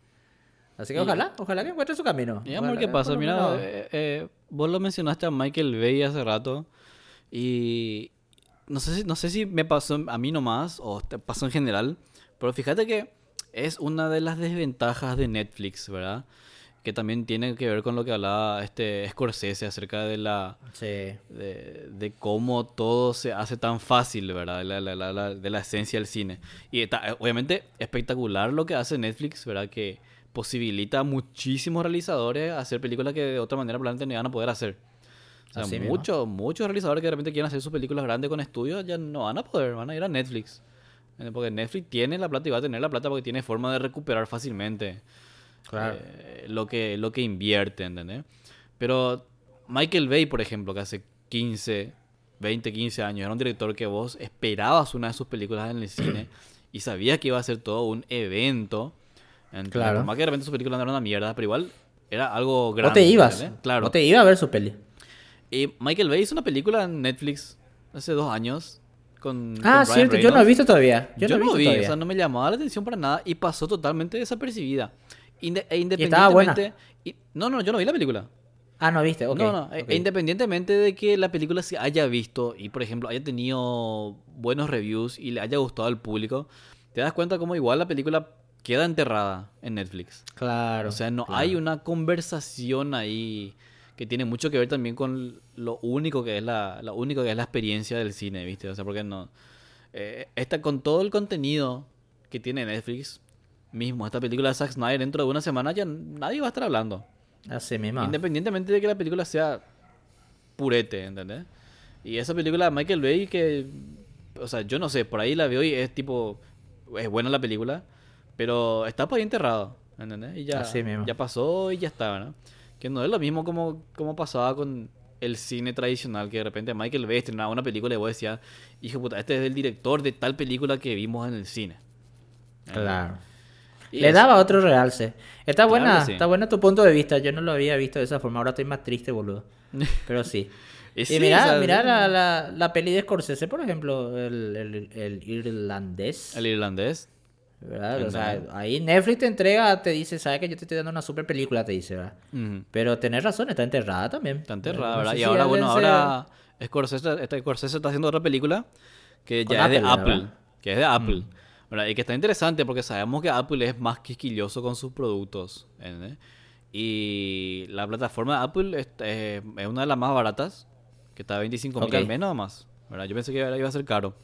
Así que ojalá, ojalá que encuentre su camino. Y amor, Ojalá, ¿qué pasa? Mira, eh, eh, vos lo mencionaste a Michael Bay hace rato y no sé si, no sé si me pasó a mí nomás o te pasó en general, pero fíjate que es una de las desventajas de Netflix, ¿verdad? Que también tiene que ver con lo que hablaba este Scorsese acerca de la Sí. de, de cómo todo se hace tan fácil, ¿verdad? La- la- la- la- de la esencia del cine. Y está, eh, obviamente espectacular lo que hace Netflix, ¿verdad? Que posibilita a muchísimos realizadores hacer películas que de otra manera probablemente no iban a poder hacer. O sea, muchos, muchos realizadores que de repente quieren hacer sus películas grandes con estudios ya no van a poder, van a ir a Netflix. Eh, Porque Netflix tiene la plata y va a tener la plata porque tiene forma de recuperar fácilmente Claro. eh, lo, que, lo que invierte, ¿entendés? Pero Michael Bay, por ejemplo, que hace 15, 20, 15 años, era un director que vos esperabas una de sus películas en el cine y sabías que iba a ser todo un evento. Claro. Más que de repente sus películas no eran una mierda, pero igual era algo grande. Vos te ibas. Claro. Vos te ibas a ver su peli. Y Michael Bay hizo una película en Netflix hace dos años con. Ah, con cierto, yo no he Reynolds. visto todavía. Yo, Yo, no he no visto vi, todavía. o sea, no me llamaba la atención para nada y pasó totalmente desapercibida. Inde- e estaba buena? independientemente. y- no, no, yo no vi la película. Ah, no viste, ok. no, no, e- ok. e independientemente de que la película se haya visto y, por ejemplo, haya tenido buenos reviews y le haya gustado al público, te das cuenta como igual la película queda enterrada en Netflix. Claro. O sea, no claro. hay una conversación ahí que tiene mucho que ver también con lo único que es la, lo único que es la experiencia del cine, ¿viste? O sea, porque no. eh, esta, con todo el contenido que tiene Netflix, mismo, esta película de Zack Snyder, dentro de una semana ya nadie va a estar hablando. Así mismo. Independientemente de que la película sea purete, ¿entendés? Y esa película de Michael Bay que, o sea, yo no sé, por ahí la veo y es tipo, es buena la película, pero está por ahí enterrado, ¿entendés? Y ya, Así mismo. ya pasó y ya está, ¿no? Que no es lo mismo como, como pasaba con el cine tradicional, que de repente Michael Bay estrenaba una película y vos decías, hijo puta, este es el director de tal película que vimos en el cine. ¿entendés? Claro. Y Le eso- daba otro realce. Está Claro buena, sí. está buena tu punto de vista. Yo no lo había visto de esa forma. Ahora estoy más triste, boludo. Pero sí. Y sí, mira, o sea, mira la, la, la peli de Scorsese, por ejemplo, el, el, el irlandés. El irlandés. ¿verdad? O sea, ahí Netflix te entrega, te dice, sabes que yo te estoy dando una super película, te dice, ¿verdad? Ujú. Pero tenés razón, está enterrada también. Está enterrada, No ¿verdad? sé Y si ahora, bueno, ahora Scorsese, este Scorsese está haciendo otra película que Con ya es de Apple, Apple, ¿verdad? que es de Apple, Mm. ¿Verdad? Y que está interesante porque sabemos que Apple es más quisquilloso con sus productos. Y la plataforma de Apple es, eh, es una de las más baratas, que está a 25 mil Ok. al mes nada más, ¿verdad? Yo pensé que iba a ser caro.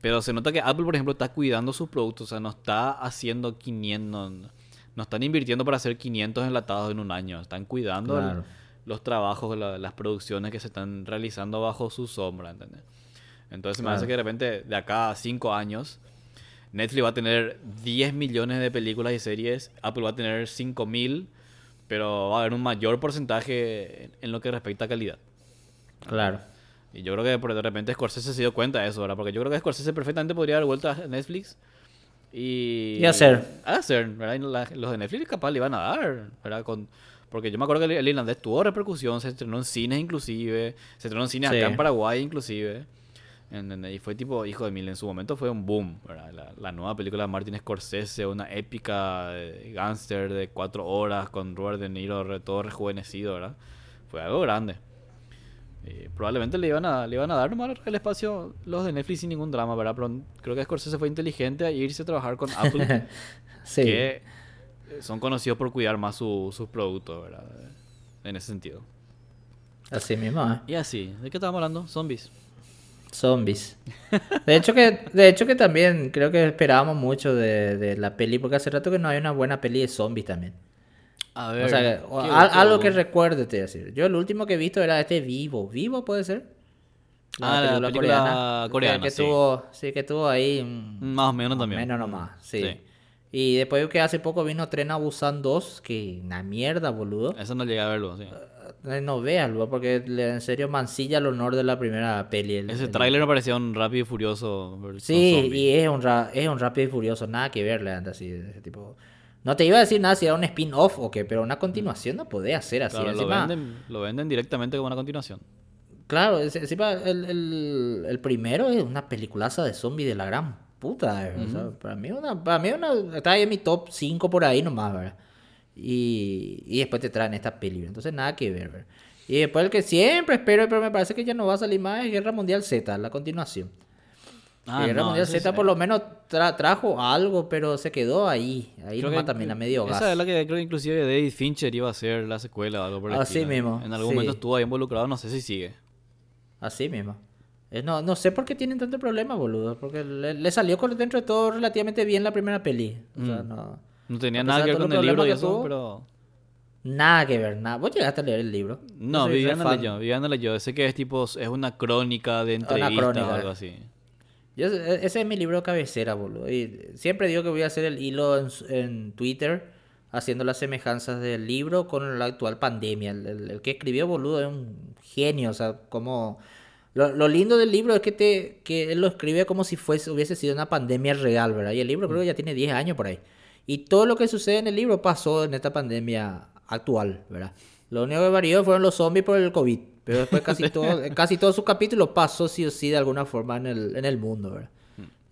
Pero se nota que Apple, por ejemplo, está cuidando sus productos, o sea, no está haciendo 500, no, no están invirtiendo para hacer 500 enlatados en un año, están cuidando el- los trabajos, la- las producciones que se están realizando bajo su sombra, ¿entendés? Entonces me parece que de repente, de acá a 5 años, Netflix va a tener 10 millones de películas y series, Apple va a tener 5 mil, pero va a haber un mayor porcentaje en- lo que respecta a calidad. Claro. Y yo creo que de repente Scorsese se dio cuenta de eso, ¿verdad? Porque yo creo que Scorsese perfectamente podría dar vuelta a Netflix y... Y hacer. Hacer, ¿verdad? Y la- los de Netflix capaz le iban a dar, ¿verdad? Con, porque yo me acuerdo que el, el irlandés tuvo repercusión, se estrenó en cines inclusive, se estrenó en cines Sí. acá en Paraguay inclusive. ¿Entendés? Y fue tipo, hijo de mil, en su momento fue un boom, ¿verdad? La, la nueva película de Martin Scorsese, una épica de gángster de cuatro horas con Robert De Niro re- todo rejuvenecido, ¿verdad? Fue algo grande. Eh, probablemente le iban a le iban a dar nomás el espacio los de Netflix sin ningún drama, ¿verdad? Pero creo que Scorsese fue inteligente a irse a trabajar con Apple, Sí. que eh, son conocidos por cuidar más su- sus productos, ¿verdad? En ese sentido. Así mismo, ¿eh? Y así, ¿de qué estábamos hablando? Zombies. Zombies. De hecho que, de hecho que también creo que esperábamos mucho de, de la peli, porque hace rato que no hay una buena peli de zombies también. A O sea, o ¿qué al- otro? algo que recuerde, te voy a decir. Yo el último que he visto era este Vivo. ¿Vivo puede ser? Ah, la película coreana, Que, que sí. tuvo, sí, que tuvo ahí... Más o menos también. Menos nomás, sí. Sí. Y después que hace poco vino Tren a Busan 2, que una mierda, boludo. Eso no llegué a verlo, sí. Eh, No veas, porque en serio mancilla el honor de la primera peli. el- Ese el- tráiler me parecía un rápido y furioso. Sí, y es un, ra- es un rápido y furioso, nada que ver, anda así, ese tipo. No te iba a decir nada si era un spin-off o qué, pero una continuación no podía ser así. Claro, lo, encima- venden, lo venden directamente como una continuación. Claro, encima el, el, el primero es una peliculaza de zombie de la gran puta. eh, o sea, para mí una, para mí una, está ahí en mi top 5 por ahí nomás, ¿verdad? Y, y después te traen esta peli, entonces nada que ver, ¿verdad? Y después el que siempre espero, pero me parece que ya no va a salir más, es Guerra Mundial Z, la continuación. Ah, Guerra no, Mundial Z es- por lo menos tra- trajo algo, pero se quedó ahí. Ahí creo nomás también a medio gas. Esa es la que creo que inclusive David Fincher iba a hacer la secuela o algo por el Así estilo. mismo, En algún sí. momento estuvo ahí involucrado, no sé si sigue. Así mismo. Eh, No, no sé por qué tienen tanto problema, boludo. Porque le, le salió dentro de todo relativamente bien la primera peli. O sea, no. No tenía nada que ver con el libro y eso, tuvo. pero... Nada que ver, nada. ¿Vos llegaste a leer el libro? No, Viviana leyó, Viviana leyó. Sé que es tipo, es una crónica de entrevista crónica. o algo así. Yo- e- ese es mi libro cabecera, boludo. Y siempre digo que voy a hacer el hilo en, en Twitter haciendo las semejanzas del libro con la actual pandemia. El, el- el que escribió, boludo, es un genio. O sea, como... Lo, lo lindo del libro es que, te, que él lo escribe como si fuese, hubiese sido una pandemia real, ¿verdad? Y el libro creo que ya tiene 10 años por ahí. Y todo lo que sucede en el libro pasó en esta pandemia actual, ¿verdad? Lo único que varió fueron los zombies por el COVID. Pero después casi todo, casi todos sus capítulos pasó sí o sí de alguna forma en el, en el mundo, ¿verdad?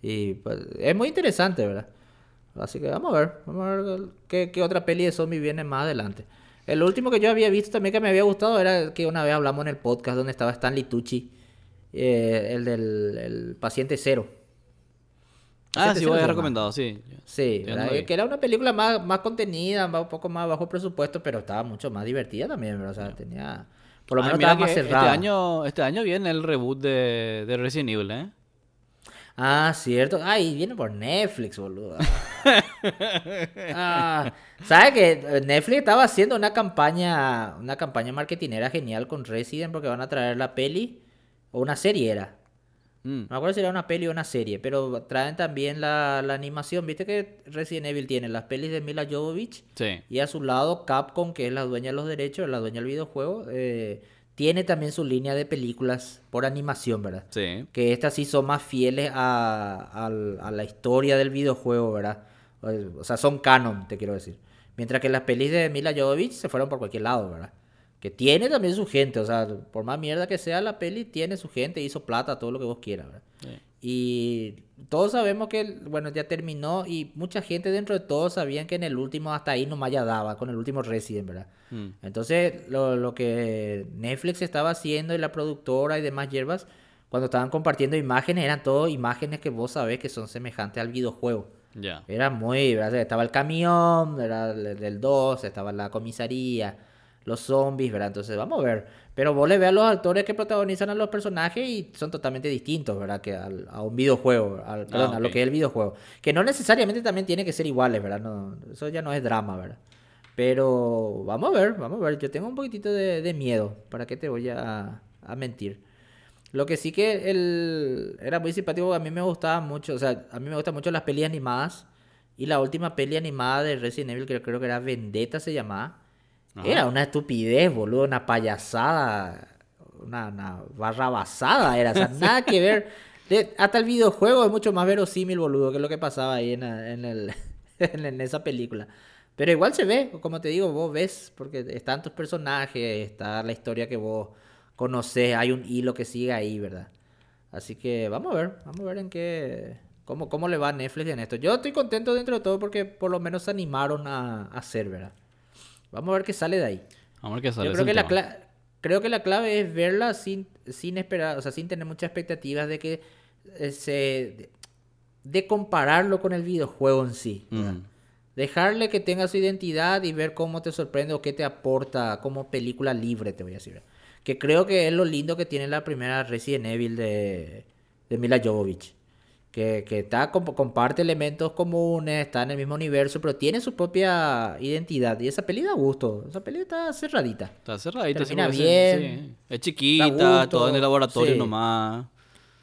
Y pues, es muy interesante, ¿verdad? Así que vamos a ver, vamos a ver qué, qué otra peli de zombies viene más adelante. El último que yo había visto también que me había gustado era que una vez hablamos en el podcast donde estaba Stanley Tucci, eh, el del el paciente cero. Ah, sí, habías llama. recomendado, sí. Sí, que era una película más, más contenida, un poco más bajo presupuesto, pero estaba mucho más divertida también, ¿verdad? O sea, tenía... Por lo Ah, menos estaba más este cerrada. año, este año viene el reboot de, de Resident Evil, ¿eh? Ah, cierto. Ay, viene por Netflix, boludo. Ah, ¿Sabes que Netflix estaba haciendo una campaña, una campaña marketinera genial con Resident porque van a traer la peli o una serie era. Mm. No me acuerdo si era una peli o una serie, pero traen también la, la animación. ¿Viste que Resident Evil tiene las pelis de Mila Jovovich? Sí. Y a su lado Capcom, que es la dueña de los derechos, la dueña del videojuego, eh, tiene también su línea de películas por animación, ¿verdad? Sí. que estas sí son más fieles a, a la historia del videojuego, ¿verdad? O sea, son canon, te quiero decir. Mientras que las pelis de Mila Jovovich se fueron por cualquier lado, ¿verdad? Que tiene también su gente, o sea, por más mierda que sea la peli, tiene su gente, hizo plata, todo lo que vos quieras, ¿verdad? Sí. Y todos sabemos que, bueno, ya terminó y mucha gente dentro de todos sabían que en el último hasta ahí nomás ya daba, con el último Resident, ¿verdad? Mm. Entonces, lo, lo que Netflix estaba haciendo y la productora y demás hierbas, cuando estaban compartiendo imágenes, eran todo imágenes que vos sabés que son semejantes al videojuego. Ya. Era muy, ¿verdad? estaba el camión, era el del 2, estaba la comisaría, los zombies, ¿verdad? Entonces, vamos a ver. Pero vos le ves a los actores que protagonizan a los personajes y son totalmente distintos, ¿verdad? Que al- a un videojuego, al- perdón, a lo que es el videojuego. Que no necesariamente también tiene que ser iguales, ¿verdad? No, eso ya no es drama, ¿verdad? Pero vamos a ver, vamos a ver. Yo tengo un poquitito de, de miedo. ¿Para qué te voy a, a mentir? Lo que sí que el, era muy simpático, a mí me gustaba mucho, o sea, a mí me gustan mucho las pelis animadas. Y la última peli animada de Resident Evil, que creo que era Vendetta se llamaba, era una estupidez, boludo, una payasada, una, una barra basada, era, o sea, nada que ver. De- hasta el videojuego es mucho más verosímil, boludo, que lo que pasaba ahí en, en, el, en esa película. Pero igual se ve, como te digo, vos ves, porque están tus personajes, está la historia que vos conoces, hay un hilo que sigue ahí, ¿verdad? Así que vamos a ver, vamos a ver en qué, cómo, cómo le va a Netflix en esto. Yo estoy contento dentro de todo porque por lo menos se animaron a, a hacer, ¿verdad? Vamos a ver qué sale de ahí. Vamos a ver qué sale. Yo creo que, la cla- creo que la clave es verla sin, sin esperar, o sea, sin tener muchas expectativas de que eh, se... de, compararlo con el videojuego en sí. Mm. Dejarle que tenga su identidad y ver cómo te sorprende o qué te aporta como película libre, te voy a decir. Que creo que es lo lindo que tiene la primera Resident Evil de, de Mila Jovovich. Que, que está, comp- comparte elementos comunes, está en el mismo universo, pero tiene su propia identidad. Y esa peli da gusto. Esa peli está cerradita. Está cerradita. Termina sí, bien, sí. Es chiquita, todo en el laboratorio sí. nomás.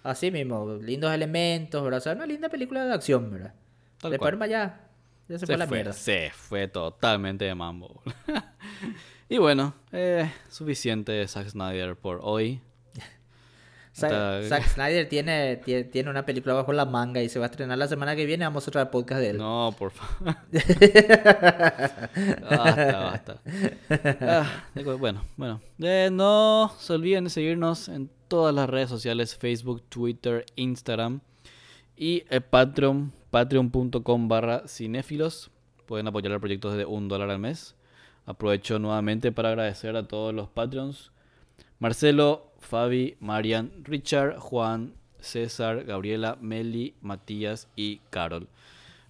Así mismo, lindos elementos, ¿verdad? O sea, una linda película de acción, ¿verdad? Tal Después cual. ya, ya se, Se fue la mierda. se fue totalmente de mambo. y bueno, eh, suficiente de Zack Snyder por hoy. Zack, Snyder tiene, tiene, tiene una película bajo la manga y se va a estrenar la semana que viene. Vamos a traer podcast de él. No, por favor. basta, basta. Ah, bueno, bueno. Eh, no se olviden de seguirnos en todas las redes sociales, Facebook, Twitter, Instagram. Y el Patreon, patreon.com barra cinéfilos. Pueden apoyar el proyecto desde un dólar al mes. Aprovecho nuevamente para agradecer a todos los Patreons. Marcelo, Fabi, Marian, Richard, Juan, César, Gabriela, Meli, Matías y Carol.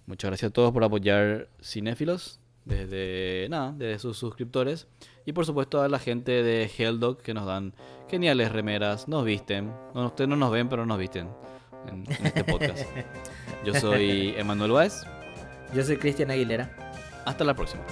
Muchas gracias a todos por apoyar Cinéfilos desde nada, desde sus suscriptores y por supuesto a la gente de Helldog que nos dan geniales remeras, nos visten. No, ustedes no nos ven, pero nos visten en, en este podcast. Yo soy Emanuel Báez. Yo soy Cristian Aguilera. Hasta la próxima.